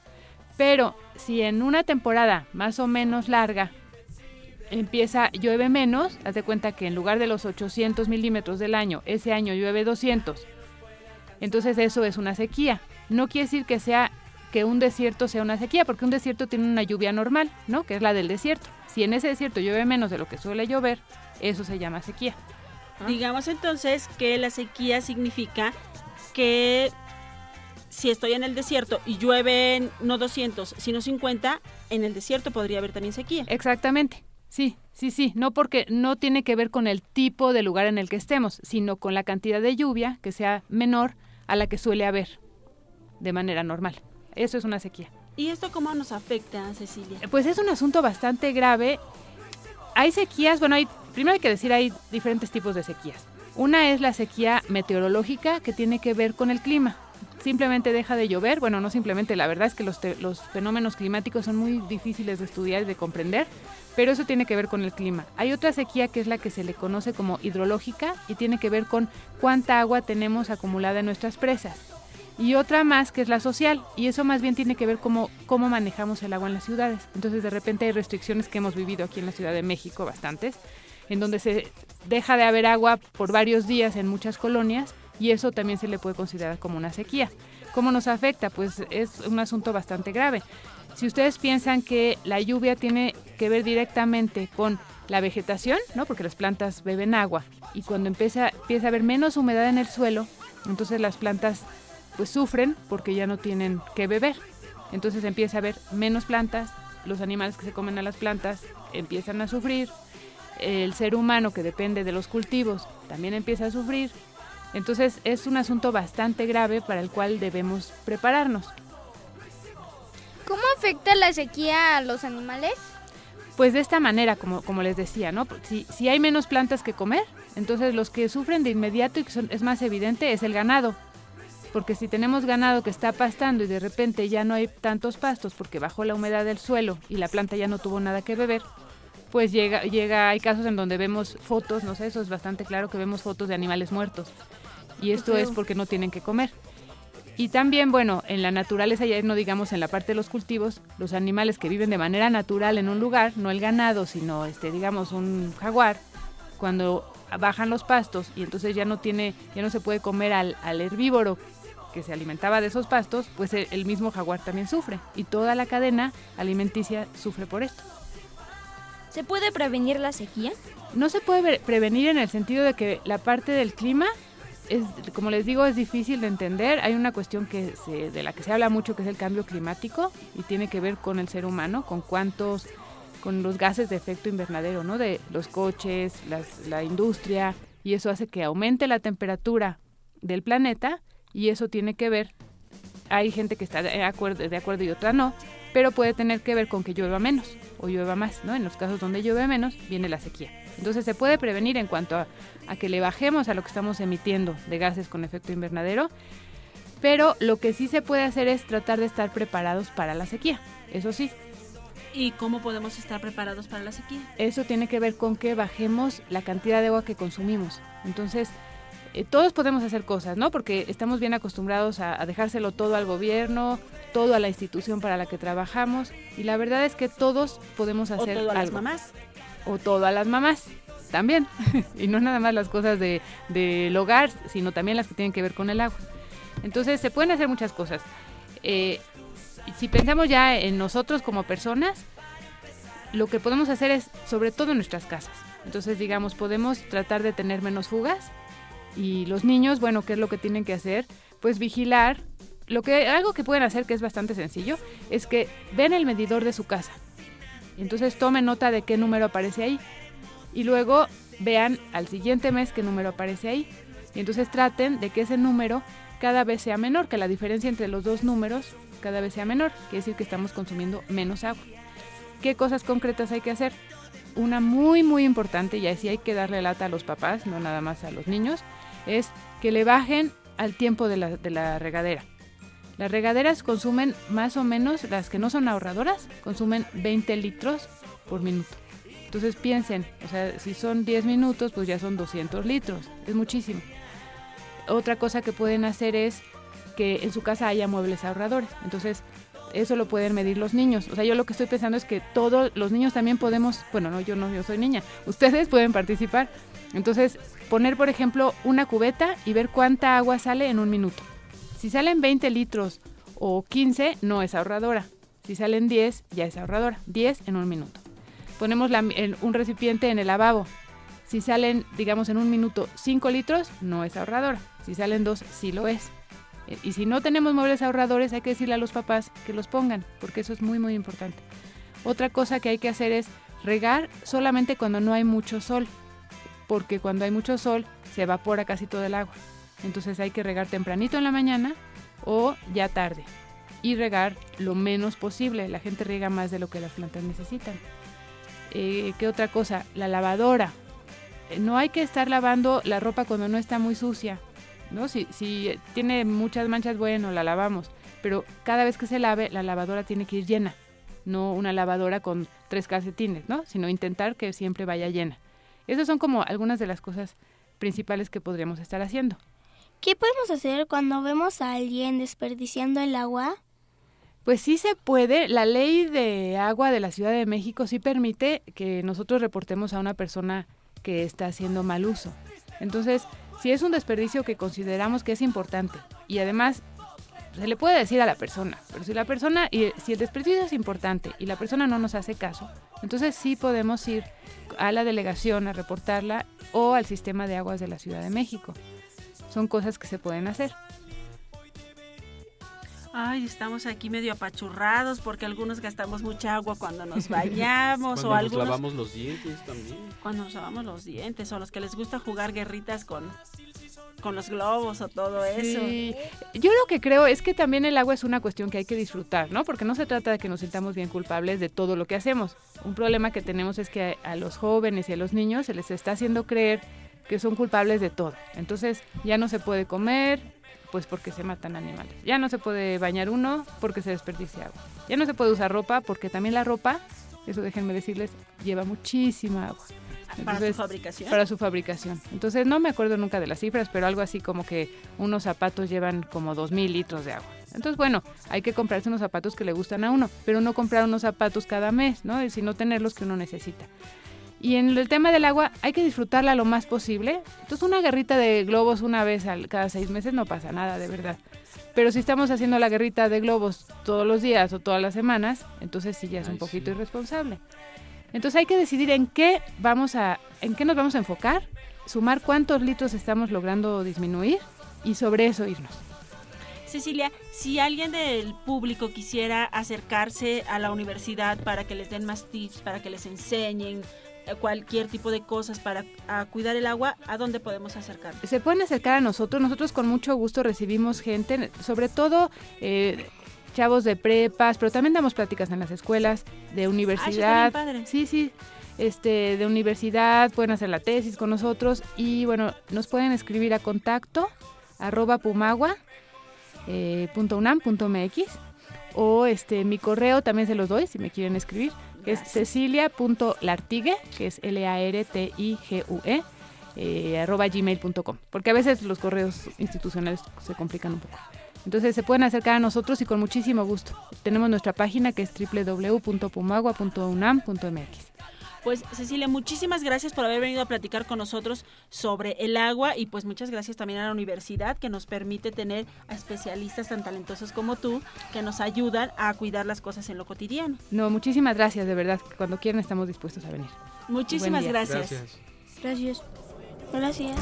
Speaker 18: Pero si en una temporada más o menos larga empieza, llueve menos, haz de cuenta que en lugar de los 800 milímetros del año, ese año llueve 200. Entonces eso es una sequía. No quiere decir que sea que un desierto sea una sequía, porque un desierto tiene una lluvia normal, ¿no? Que es la del desierto. Si en ese desierto llueve menos de lo que suele llover, eso se llama sequía.
Speaker 4: Digamos entonces que la sequía significa que si estoy en el desierto y llueve no 200, sino 50, en el desierto podría haber también sequía.
Speaker 18: Exactamente. Sí, sí, sí. No porque no tiene que ver con el tipo de lugar en el que estemos, sino con la cantidad de lluvia que sea menor a la que suele haber de manera normal. Eso es una sequía.
Speaker 4: ¿Y esto cómo nos afecta, Cecilia?
Speaker 18: Pues es un asunto bastante grave. Hay sequías, bueno, hay, primero hay que decir, hay diferentes tipos de sequías. Una es la sequía meteorológica que tiene que ver con el clima. Simplemente deja de llover, bueno, no simplemente, la verdad es que los, los fenómenos climáticos son muy difíciles de estudiar y de comprender, pero eso tiene que ver con el clima. Hay otra sequía que es la que se le conoce como hidrológica y tiene que ver con cuánta agua tenemos acumulada en nuestras presas. Y otra más que es la social, y eso más bien tiene que ver cómo, cómo manejamos el agua en las ciudades. Entonces de repente hay restricciones que hemos vivido aquí en la Ciudad de México, bastantes, en donde se deja de haber agua por varios días en muchas colonias, y eso también se le puede considerar como una sequía. ¿Cómo nos afecta? Pues es un asunto bastante grave. Si ustedes piensan que la lluvia tiene que ver directamente con la vegetación, ¿no? porque las plantas beben agua, y cuando empieza, a haber menos humedad en el suelo, entonces las plantas pues sufren porque ya no tienen que beber. Entonces empieza a haber menos plantas, los animales que se comen a las plantas empiezan a sufrir, el ser humano que depende de los cultivos también empieza a sufrir. Entonces es un asunto bastante grave para el cual debemos prepararnos.
Speaker 8: ¿Cómo afecta la sequía a los animales?
Speaker 18: Pues de esta manera, como, como les decía, ¿no? Si, si hay menos plantas que comer, entonces los que sufren de inmediato y que son- es más evidente es el ganado. Porque si tenemos ganado que está pastando y de repente ya no hay tantos pastos porque bajó la humedad del suelo y la planta ya no tuvo nada que beber, pues llega, llega, hay casos en donde vemos fotos, no sé, eso es bastante claro que vemos fotos de animales muertos. Y esto es porque no tienen que comer. Y también, bueno, en la naturaleza, ya no digamos en la parte de los cultivos, los animales que viven de manera natural en un lugar, no el ganado, sino, este, digamos, un jaguar, cuando bajan los pastos y entonces ya no tiene, ya no se puede comer al, al herbívoro que se alimentaba de esos pastos, pues el, el mismo jaguar también sufre y toda la cadena alimenticia sufre por esto.
Speaker 7: ¿Se puede prevenir la sequía?
Speaker 18: No se puede prevenir en el sentido de que la parte del clima es, como les digo, es difícil de entender. Hay una cuestión que se- de la que se habla mucho que es el cambio climático y tiene que ver con el ser humano, con cuántos, con los gases de efecto invernadero, ¿no? De los coches, las- la industria y eso hace que aumente la temperatura del planeta y eso tiene que ver. Hay gente que está de acuerdo, de acuerdo y otra no, pero puede tener que ver con que llueva menos o llueva más, ¿no? En los casos donde llueve menos, viene la sequía. Entonces se puede prevenir en cuanto a, a que le bajemos a lo que estamos emitiendo de gases con efecto invernadero, pero lo que sí se puede hacer es tratar de estar preparados para la sequía, eso sí.
Speaker 4: ¿Y cómo podemos estar preparados para la sequía?
Speaker 18: Eso tiene que ver con que bajemos la cantidad de agua que consumimos. Entonces, eh, todos podemos hacer cosas, ¿no? Porque estamos bien acostumbrados a, a dejárselo todo al gobierno, todo a la institución para la que trabajamos, y la verdad es que todos podemos
Speaker 4: O
Speaker 18: hacer
Speaker 4: todo a las
Speaker 18: algo.
Speaker 4: mamás.
Speaker 18: O todo a las mamás, también. y no nada más las cosas de- del hogar, sino también las que tienen que ver con el agua. Entonces, se pueden hacer muchas cosas. Eh, si pensamos ya en nosotros como personas, lo que podemos hacer es, sobre todo en nuestras casas. Entonces, digamos, podemos tratar de tener menos fugas y los niños, bueno, ¿qué es lo que tienen que hacer? Pues vigilar. Lo que, algo que pueden hacer que es bastante sencillo es que ven el medidor de su casa. Entonces tomen nota de qué número aparece ahí. Y luego vean al siguiente mes qué número aparece ahí. Y entonces traten de que ese número cada vez sea menor, que la diferencia entre los dos números cada vez sea menor. Quiere decir que estamos consumiendo menos agua. ¿Qué cosas concretas hay que hacer? una muy, muy importante, y así hay que darle lata a los papás, no nada más a los niños, es que le bajen al tiempo de la, de la regadera. Las regaderas consumen más o menos, las que no son ahorradoras, consumen 20 litros por minuto. Entonces piensen, o sea, si son 10 minutos, pues ya son 200 litros, es muchísimo. Otra cosa que pueden hacer es que en su casa haya muebles ahorradores. Entonces, eso lo pueden medir los niños. O sea, yo lo que estoy pensando es que todos los niños también podemos, bueno, no, yo no, yo soy niña, ustedes pueden participar. Entonces, poner, por ejemplo, una cubeta y ver cuánta agua sale en un minuto. Si salen 20 litros o 15, no es ahorradora. Si salen 10, ya es ahorradora. 10 en un minuto. Ponemos un recipiente en el lavabo. Si salen, digamos, en un minuto 5 litros, no es ahorradora. Si salen 2, sí lo es. Eh, Y si no tenemos muebles ahorradores, hay que decirle a los papás que los pongan, porque eso es muy, muy importante. Otra cosa que hay que hacer es regar solamente cuando no hay mucho sol, porque cuando hay mucho sol se evapora casi todo el agua. Entonces hay que regar tempranito en la mañana o ya tarde. Y regar lo menos posible. La gente riega más de lo que las plantas necesitan. Eh, ¿Qué otra cosa? La lavadora. Eh, No hay que estar lavando la ropa cuando no está muy sucia. ¿no? Si, si tiene muchas manchas, bueno, la lavamos. Pero cada vez que se lave, la lavadora tiene que ir llena. No una lavadora con tres calcetines, ¿no? Sino intentar que siempre vaya llena. Esas son como algunas de las cosas principales que podríamos estar haciendo.
Speaker 5: ¿Qué podemos hacer cuando vemos a alguien desperdiciando el agua?
Speaker 18: Pues sí se puede. La ley de agua de la Ciudad de México sí permite que nosotros reportemos a una persona que está haciendo mal uso. Entonces, si es un desperdicio que consideramos que es importante y además se le puede decir a la persona, pero si la persona, y si el desperdicio es importante y la persona no nos hace caso, entonces sí podemos ir a la delegación a reportarla o al sistema de aguas de la Ciudad de México. Son cosas que se pueden hacer.
Speaker 4: Ay, estamos aquí medio apachurrados porque algunos gastamos mucha agua cuando nos bañamos
Speaker 9: Cuando
Speaker 4: o
Speaker 9: nos
Speaker 4: algunos
Speaker 9: lavamos los dientes también.
Speaker 4: cuando nos lavamos los dientes o los que les gusta jugar guerritas con con los globos o todo eso.
Speaker 18: Sí. Yo lo que creo es que también el agua es una cuestión que hay que disfrutar, ¿no? Porque no se trata de que nos sintamos bien culpables de todo lo que hacemos. Un problema que tenemos es que a, a los jóvenes y a los niños se les está haciendo creer que son culpables de todo. Entonces ya no se puede comer, pues porque se matan animales. Ya no se puede bañar uno porque se desperdicia agua. Ya no se puede usar ropa porque también la ropa, eso déjenme decirles, lleva muchísima agua.
Speaker 4: Para su fabricación.
Speaker 18: Para su fabricación. Entonces no me acuerdo nunca de las cifras, pero algo así como que unos zapatos llevan como 2.000 litros de agua. Entonces, bueno, hay que comprarse unos zapatos que le gustan a uno, pero no comprar unos zapatos cada mes, ¿no? Sino tener los que uno necesita. Y en el tema del agua hay que disfrutarla lo más posible. Entonces una guerrita de globos una vez al, cada seis meses no pasa nada, de verdad. Pero si estamos haciendo la guerrita de globos todos los días o todas las semanas, entonces sí ya es un poquito irresponsable. Entonces hay que decidir en qué vamos a, en qué nos vamos a enfocar, sumar cuántos litros estamos logrando disminuir y sobre eso irnos.
Speaker 4: Cecilia, si alguien del público quisiera acercarse a la universidad para que les den más tips, para que les enseñen cualquier tipo de cosas para a cuidar el agua, ¿a dónde podemos acercarnos?
Speaker 18: Se pueden acercar a nosotros, nosotros con mucho gusto recibimos gente, sobre todo eh, chavos de prepas, pero también damos pláticas en las escuelas, de universidad.
Speaker 4: bien padre.
Speaker 18: Sí, sí. Este, de universidad, pueden hacer la tesis con nosotros y bueno, nos pueden escribir a contacto arroba pumagua eh, punto unam punto mx o este mi correo también se los doy si me quieren escribir es cecilia.lartigue que es l a r t i g u e eh, arroba gmail.com porque a veces los correos institucionales se complican un poco. Entonces se pueden acercar a nosotros y con muchísimo gusto. Tenemos nuestra página que es www.pumagua.unam.mx
Speaker 4: Pues Cecilia, muchísimas gracias por haber venido a platicar con nosotros sobre el agua y pues muchas gracias también a la universidad que nos permite tener a especialistas tan talentosos como tú que nos ayudan a cuidar las cosas en lo cotidiano.
Speaker 18: no muchísimas gracias de verdad cuando quieran estamos dispuestos a venir
Speaker 4: Muchísimas
Speaker 18: día.
Speaker 4: gracias.
Speaker 5: Gracias. Gracias.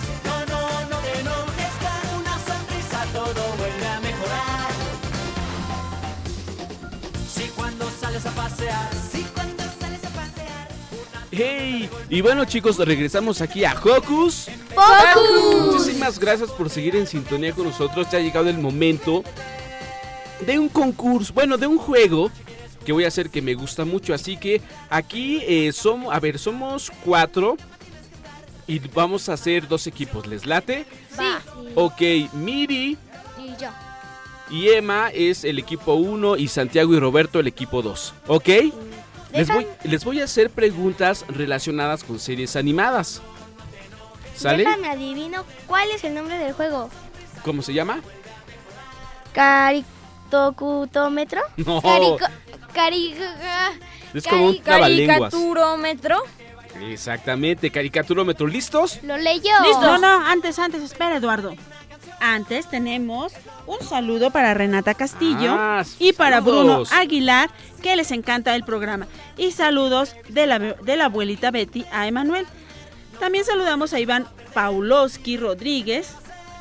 Speaker 9: Hey, y bueno chicos, regresamos aquí a Hocus Muchísimas gracias por seguir en sintonía con nosotros. Ya ha llegado el momento de un concurso, bueno, de un juego que voy a hacer que me gusta mucho. Así que aquí eh, somos, a ver, somos cuatro y vamos a hacer dos equipos. ¿Les late?
Speaker 5: Sí.
Speaker 9: Ok, Miri.
Speaker 5: Y yo
Speaker 9: y Emma es el equipo 1 y Santiago y Roberto el equipo 2. ¿Ok? Les voy, les voy a hacer preguntas relacionadas con series animadas. ¿Sale?
Speaker 5: Déjame adivino cuál es el nombre del juego.
Speaker 9: ¿Cómo se llama?
Speaker 5: ¿Caritocutómetro?
Speaker 9: No.
Speaker 5: Carico... Cari...
Speaker 9: Es como un.
Speaker 7: Caricaturómetro.
Speaker 9: Exactamente, caricaturómetro. ¿Listos?
Speaker 5: Lo leyó.
Speaker 4: Listo. No, no, antes, antes, espera, Eduardo. Antes tenemos un saludo para Renata Castillo
Speaker 9: Ah,
Speaker 4: y para Bruno. Aguilar, que les encanta el programa. Y saludos de la, de la abuelita Betty a Emanuel. También saludamos a Iván Pauloski Rodríguez,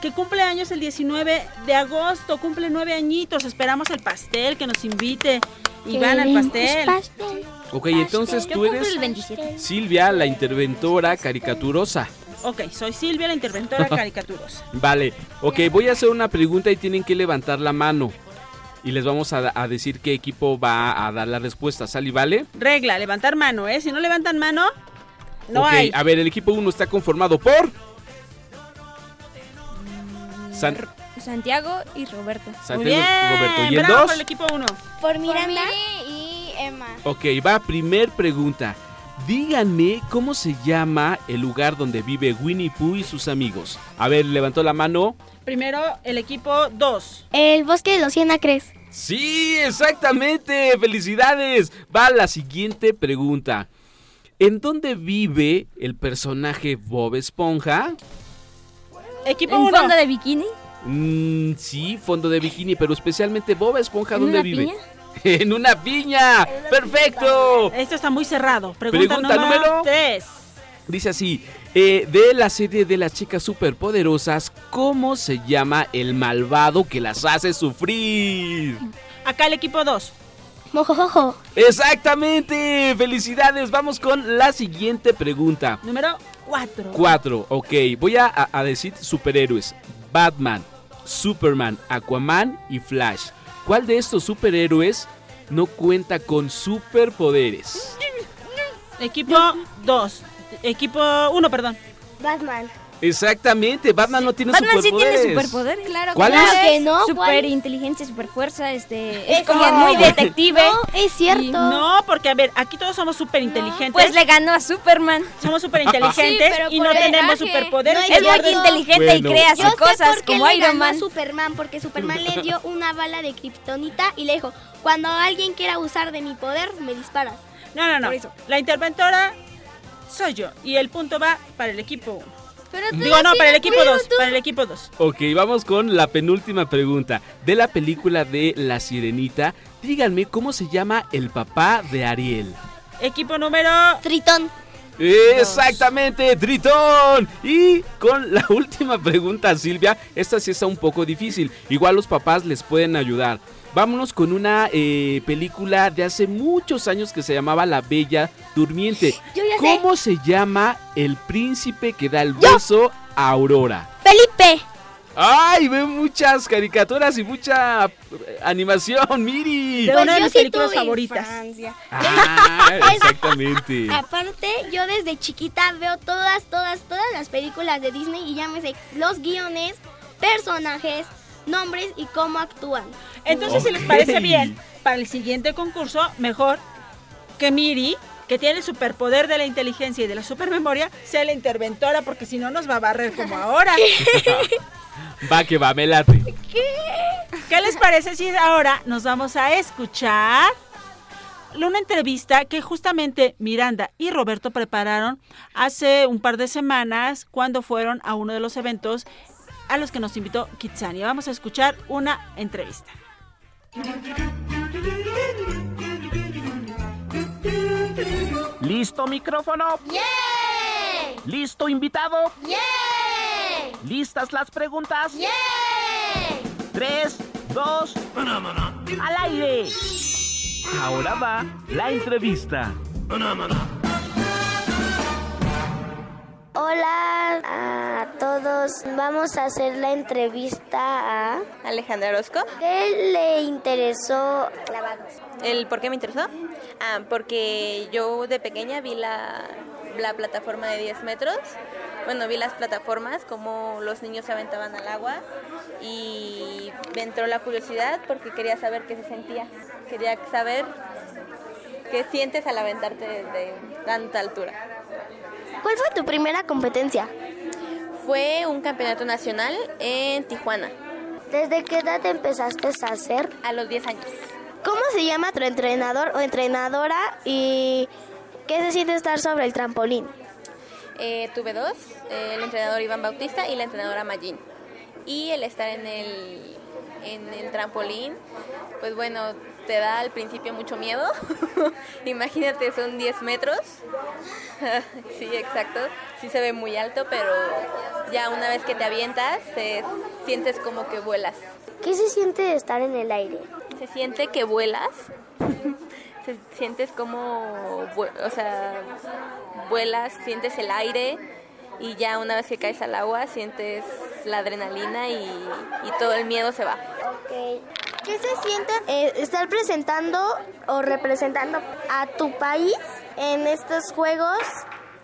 Speaker 4: que cumple años el 19 de agosto, cumple nueve añitos. Esperamos el pastel, que nos invite Iván al pastel.
Speaker 5: pastel.
Speaker 9: Ok, entonces tú eres
Speaker 7: el 27.
Speaker 9: Silvia, la interventora caricaturosa.
Speaker 4: Ok, soy Silvia, la interventora caricaturosa.
Speaker 9: Vale, ok, voy a hacer una pregunta y tienen que levantar la mano. Y les vamos a, a decir qué equipo va a dar la respuesta. ¿Sale y vale?
Speaker 4: Regla, levantar mano, ¿eh? Si no levantan mano, no
Speaker 9: ok,
Speaker 4: hay.
Speaker 9: a ver, el equipo 1 está conformado por... San-
Speaker 7: Santiago y Roberto.
Speaker 9: Santiago
Speaker 4: Muy bien,
Speaker 9: Roberto. ¿Y el
Speaker 4: bravo
Speaker 9: 2?
Speaker 4: por el equipo 1.
Speaker 5: Por Miranda y Emma.
Speaker 9: Ok, va, primer pregunta. Díganme cómo se llama el lugar donde vive Winnie Pooh y sus amigos. A ver, levantó la mano.
Speaker 4: Primero, el equipo 2.
Speaker 5: El bosque de los cien acres.
Speaker 9: Sí, exactamente. Felicidades. Va la siguiente pregunta. ¿En dónde vive el personaje Bob Esponja?
Speaker 4: Equipo
Speaker 7: ¿En
Speaker 4: 1.
Speaker 7: fondo de bikini?
Speaker 9: Mm, sí, fondo de bikini, pero especialmente Bob Esponja,
Speaker 7: ¿En
Speaker 9: ¿dónde
Speaker 7: una
Speaker 9: vive?
Speaker 7: piña?
Speaker 9: en una piña. Perfecto.
Speaker 4: Esto está muy cerrado. Pregunta,
Speaker 9: Pregunta número-
Speaker 4: número 3.
Speaker 9: Dice así, eh, de la serie de las chicas superpoderosas, ¿cómo se llama el malvado que las hace sufrir?
Speaker 4: Acá el equipo 2.
Speaker 5: Mojojojo.
Speaker 9: Exactamente, felicidades, vamos con la siguiente pregunta.
Speaker 4: Número 4.
Speaker 9: Cuatro, ok, voy a decir superhéroes. Batman, Superman, Aquaman y Flash. ¿Cuál de estos superhéroes no cuenta con superpoderes?
Speaker 4: Equipo 2. Equipo 1, perdón.
Speaker 5: Batman.
Speaker 9: Exactamente, Batman no tiene
Speaker 7: Batman sí tiene superpoderes.
Speaker 5: Claro
Speaker 9: ¿Cuál
Speaker 5: claro
Speaker 9: es?
Speaker 5: que no.
Speaker 7: Super
Speaker 5: ¿cuál?
Speaker 7: inteligencia, super fuerza, este...
Speaker 5: Es
Speaker 7: como muy detective.
Speaker 5: No, es cierto.
Speaker 4: Y no, porque a ver, aquí todos somos súper inteligentes.
Speaker 7: Pues le ganó a Superman.
Speaker 4: somos súper inteligentes
Speaker 5: Sí,
Speaker 4: y no tenemos superpoderes.
Speaker 5: No
Speaker 7: Es muy inteligente y crea sus
Speaker 5: sé
Speaker 7: cosas
Speaker 5: qué
Speaker 7: como
Speaker 5: le
Speaker 7: Iron
Speaker 5: ganó a
Speaker 7: Man.
Speaker 5: Superman, porque Superman le dio una bala de kriptonita y le dijo, cuando alguien quiera abusar de mi poder, me disparas.
Speaker 4: No, no, no.
Speaker 5: Por eso.
Speaker 4: La interventora soy yo. Y el punto va para el equipo 1.
Speaker 5: Pero tú
Speaker 4: Digo, no, para el equipo
Speaker 5: cuido,
Speaker 4: 2.
Speaker 5: tú.
Speaker 4: Para el equipo 2.
Speaker 9: Ok, vamos con la penúltima pregunta. De la película de La Sirenita, díganme cómo se llama el papá de Ariel.
Speaker 4: Equipo número.
Speaker 5: Tritón.
Speaker 9: Exactamente, Tritón. Y con la última pregunta, Silvia, esta sí está un poco difícil. Igual los papás les pueden ayudar. Vámonos con una eh, película de hace muchos años que se llamaba La Bella Durmiente.
Speaker 5: Yo ya sé.
Speaker 9: ¿Cómo se llama el príncipe que da el beso a Aurora?
Speaker 5: Felipe.
Speaker 9: ¡Ay! Ve muchas caricaturas y mucha eh, animación, Miri.
Speaker 4: De
Speaker 5: Pues
Speaker 4: una de
Speaker 5: yo
Speaker 4: mis
Speaker 5: sí
Speaker 4: películas
Speaker 5: tuve
Speaker 4: favoritas.
Speaker 9: Ah, exactamente.
Speaker 5: Aparte, yo desde chiquita veo todas, todas, todas las películas de Disney y ya me sé los guiones, personajes, nombres y cómo actúan.
Speaker 4: Entonces, si les parece bien, para el siguiente concurso, mejor que Miri, que tiene el superpoder de la inteligencia y de la supermemoria, sea la interventora, porque si no nos va a barrer como ahora.
Speaker 9: Va que va, me late.
Speaker 4: ¿Qué les parece si ahora nos vamos a escuchar una entrevista que justamente Miranda y Roberto prepararon hace un par de semanas cuando fueron a uno de los eventos a los que nos invitó Kitsania? Vamos a escuchar una entrevista.
Speaker 15: ¿Listo micrófono? ¿Listo invitado? ¿Listas las preguntas? Tres, dos, al aire. Ahora va la entrevista.
Speaker 19: Hola a todos. Vamos a hacer la entrevista a
Speaker 20: Alejandra Orozco.
Speaker 19: ¿Qué le interesó clavados?
Speaker 20: ¿El por qué me interesó? Ah, porque yo de pequeña vi la, la plataforma de 10 metros. Bueno, vi las plataformas, como los niños se aventaban al agua y me entró la curiosidad porque quería saber qué se sentía. Quería saber qué sientes al aventarte de tanta altura.
Speaker 19: ¿Cuál fue tu primera competencia?
Speaker 20: Fue un campeonato nacional en Tijuana.
Speaker 19: ¿Desde qué edad empezaste a hacer?
Speaker 20: A los 10 años.
Speaker 19: ¿Cómo se llama tu entrenador o entrenadora y qué se siente estar sobre el trampolín?
Speaker 20: Eh, tuve dos, el entrenador Iván Bautista y la entrenadora Magin. Y el estar en el, en el trampolín, pues bueno, te da al principio mucho miedo. Imagínate, son 10 metros. sí, exacto. Sí se ve muy alto, pero ya una vez que te avientas, te sientes como que vuelas.
Speaker 19: ¿Qué se siente estar en el aire?
Speaker 20: Se siente que vuelas. se, sientes como, o sea, vuelas, sientes el aire y ya una vez que caes al agua sientes la adrenalina y, y todo el miedo se va.
Speaker 19: Ok. ¿Qué se siente eh, estar presentando o representando a tu país en estos Juegos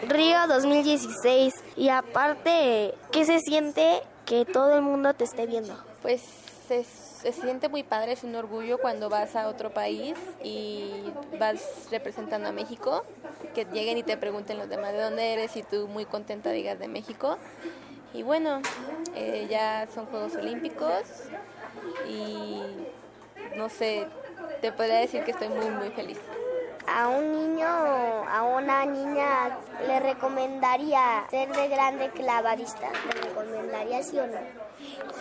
Speaker 19: Río 2016? Y aparte, ¿qué se siente que todo el mundo te esté viendo?
Speaker 20: Pues se, se siente muy padre, es un orgullo cuando vas a otro país y vas representando a México, que lleguen y te pregunten los demás de dónde eres y tú muy contenta digas de México. Y bueno, eh, ya son Juegos Olímpicos y no sé, te podría decir que estoy muy, muy feliz.
Speaker 19: A un niño o a una niña le recomendaría ser de grande clavadista. ¿Le recomendaría sí o no?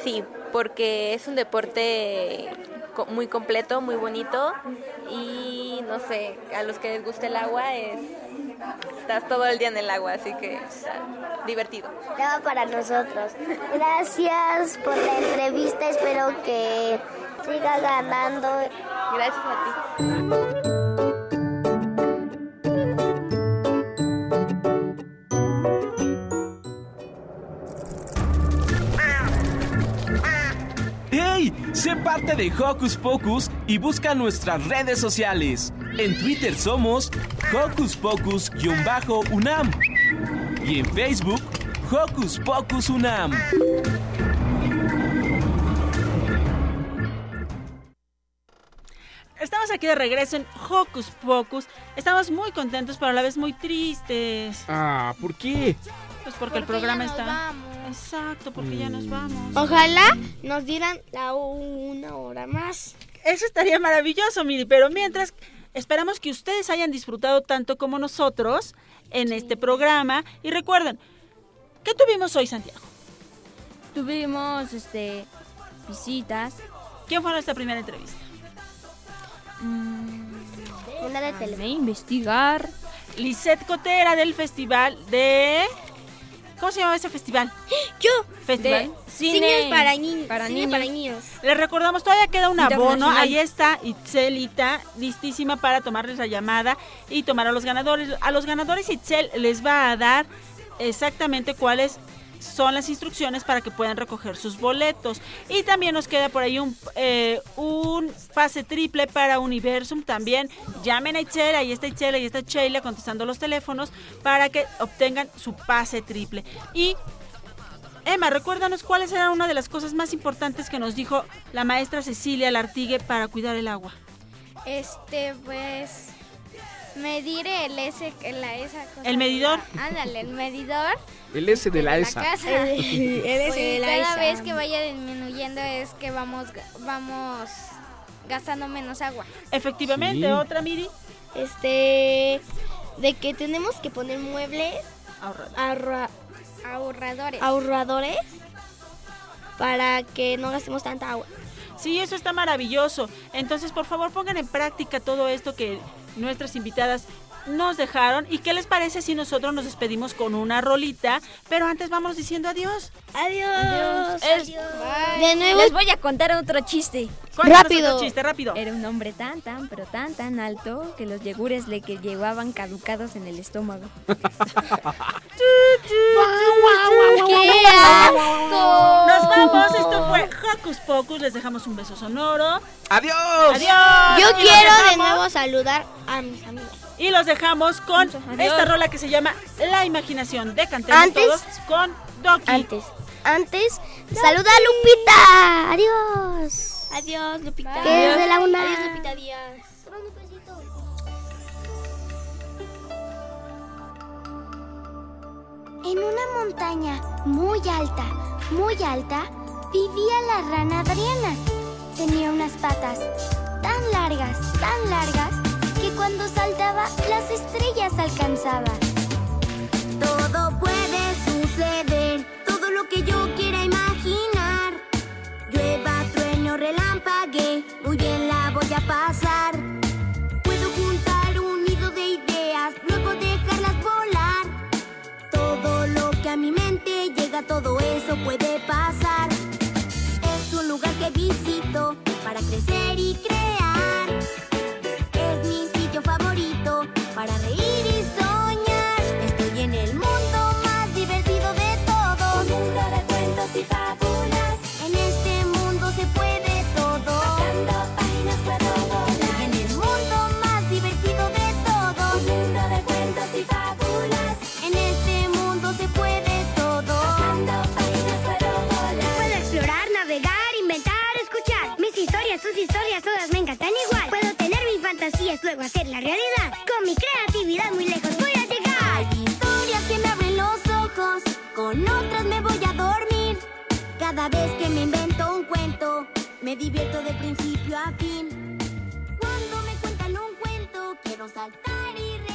Speaker 20: Sí, porque es un deporte muy completo, muy bonito y no sé, a los que les gusta el agua es estás todo el día en el agua, así que está divertido.
Speaker 19: Va para nosotros. Gracias por la entrevista. Espero que siga ganando.
Speaker 20: Gracias a ti.
Speaker 9: ¡Hey! Sé parte de Hocus Pocus y busca nuestras redes sociales. En Twitter somos Hocus Pocus-UNAM y en Facebook Hocus Pocus UNAM.
Speaker 4: Estamos aquí de regreso en Hocus Pocus. Estamos muy contentos, pero a la vez muy tristes.
Speaker 21: Ah, ¿por qué?
Speaker 4: Pues porque, el programa está. Exacto, porque ya nos vamos.
Speaker 5: Ojalá nos dieran la una hora más.
Speaker 4: Eso estaría maravilloso, Miri, pero mientras esperamos que ustedes hayan disfrutado tanto como nosotros en este programa y recuerden, ¿qué tuvimos hoy, Santiago?
Speaker 7: Tuvimos este visitas.
Speaker 4: ¿Quién fue nuestra primera entrevista?
Speaker 19: Una de
Speaker 7: tele. investigar.
Speaker 4: Lisette Cotera del festival de... ¿Cómo se llama ese festival?
Speaker 5: Yo.
Speaker 4: Festival.
Speaker 5: Cine para, niños.
Speaker 7: para
Speaker 5: cine
Speaker 7: niños.
Speaker 5: para niños.
Speaker 4: Les recordamos, todavía queda un abono. Ahí está Itzelita, listísima para tomarles la llamada y tomar a los ganadores. A los ganadores Itzel les va a dar exactamente cuáles son las instrucciones para que puedan recoger sus boletos. Y también nos queda por ahí un, eh, un pase triple para Universum. También llamen a Itzel, ahí está Itzel, ahí está Sheila contestando los teléfonos para que obtengan su pase triple. Y Emma, recuérdanos cuáles eran una de las cosas más importantes que nos dijo la maestra Cecilia Lartigue para cuidar el agua.
Speaker 8: Este, pues. Medir el S, la esa cosa.
Speaker 4: ¿El medidor?
Speaker 8: Ándale, el medidor.
Speaker 21: El S de la
Speaker 8: la
Speaker 21: ESA.
Speaker 8: casa.
Speaker 7: El S
Speaker 8: Pues
Speaker 7: de la
Speaker 8: cada
Speaker 7: ESA.
Speaker 8: vez que vaya disminuyendo es que vamos, vamos gastando menos agua.
Speaker 4: Efectivamente,
Speaker 21: Sí.
Speaker 4: otra Miri.
Speaker 5: Este. De que tenemos que poner muebles ahorra-
Speaker 8: Ahorradores.
Speaker 5: ahorradores para que no gastemos tanta agua.
Speaker 4: Sí, eso está maravilloso. Entonces, por favor, pongan en práctica todo esto que nuestras invitadas nos dejaron. ¿Y qué les parece si nosotros nos despedimos con una rolita? Pero antes vamos diciendo adiós.
Speaker 5: Adiós.
Speaker 7: Es-
Speaker 5: De nuevo.
Speaker 7: Les voy a contar otro chiste.
Speaker 4: Cuéntanos Rápido. otro chiste, rápido.
Speaker 7: Era un hombre tan, tan, pero tan, tan alto que los yogures le que llevaban caducados en el estómago.
Speaker 5: ¡Qué asco!
Speaker 4: Nos vamos. Esto fue Hocus Pocus. Les dejamos un beso sonoro.
Speaker 22: ¡Adiós!
Speaker 4: ¡Adiós!
Speaker 5: Yo
Speaker 4: Y
Speaker 5: quiero de nuevo saludar a mis amigos.
Speaker 4: Y los dejamos con esta rola que se llama La Imaginación de Cantemos
Speaker 5: Antes-
Speaker 4: Todos con Doki.
Speaker 5: Antes, antes, saluda a Lupita. Adiós. Adiós, Lupita. Que es de la una. Adiós, Lupita, adiós.
Speaker 19: En una montaña muy alta, muy alta, vivía la rana Adriana. Tenía unas patas tan largas, tan largas, cuando saltaba las estrellas alcanzaba.
Speaker 23: Todo puede suceder, todo lo que yo quiera imaginar. Llueva, trueno, relámpague, muy bien la voy a pasar. Puedo juntar un nido de ideas, luego dejarlas volar. Todo lo que a mi mente llega, todo eso puede pasar. Es un lugar que visito para crecer y crear.
Speaker 19: Luego hacer la realidad. Con mi creatividad muy lejos voy a llegar.
Speaker 23: Hay historias que me abren los ojos, con otras me voy a dormir. Cada vez que me invento un cuento, me divierto de principio a fin. Cuando me cuentan un cuento, quiero saltar y reír.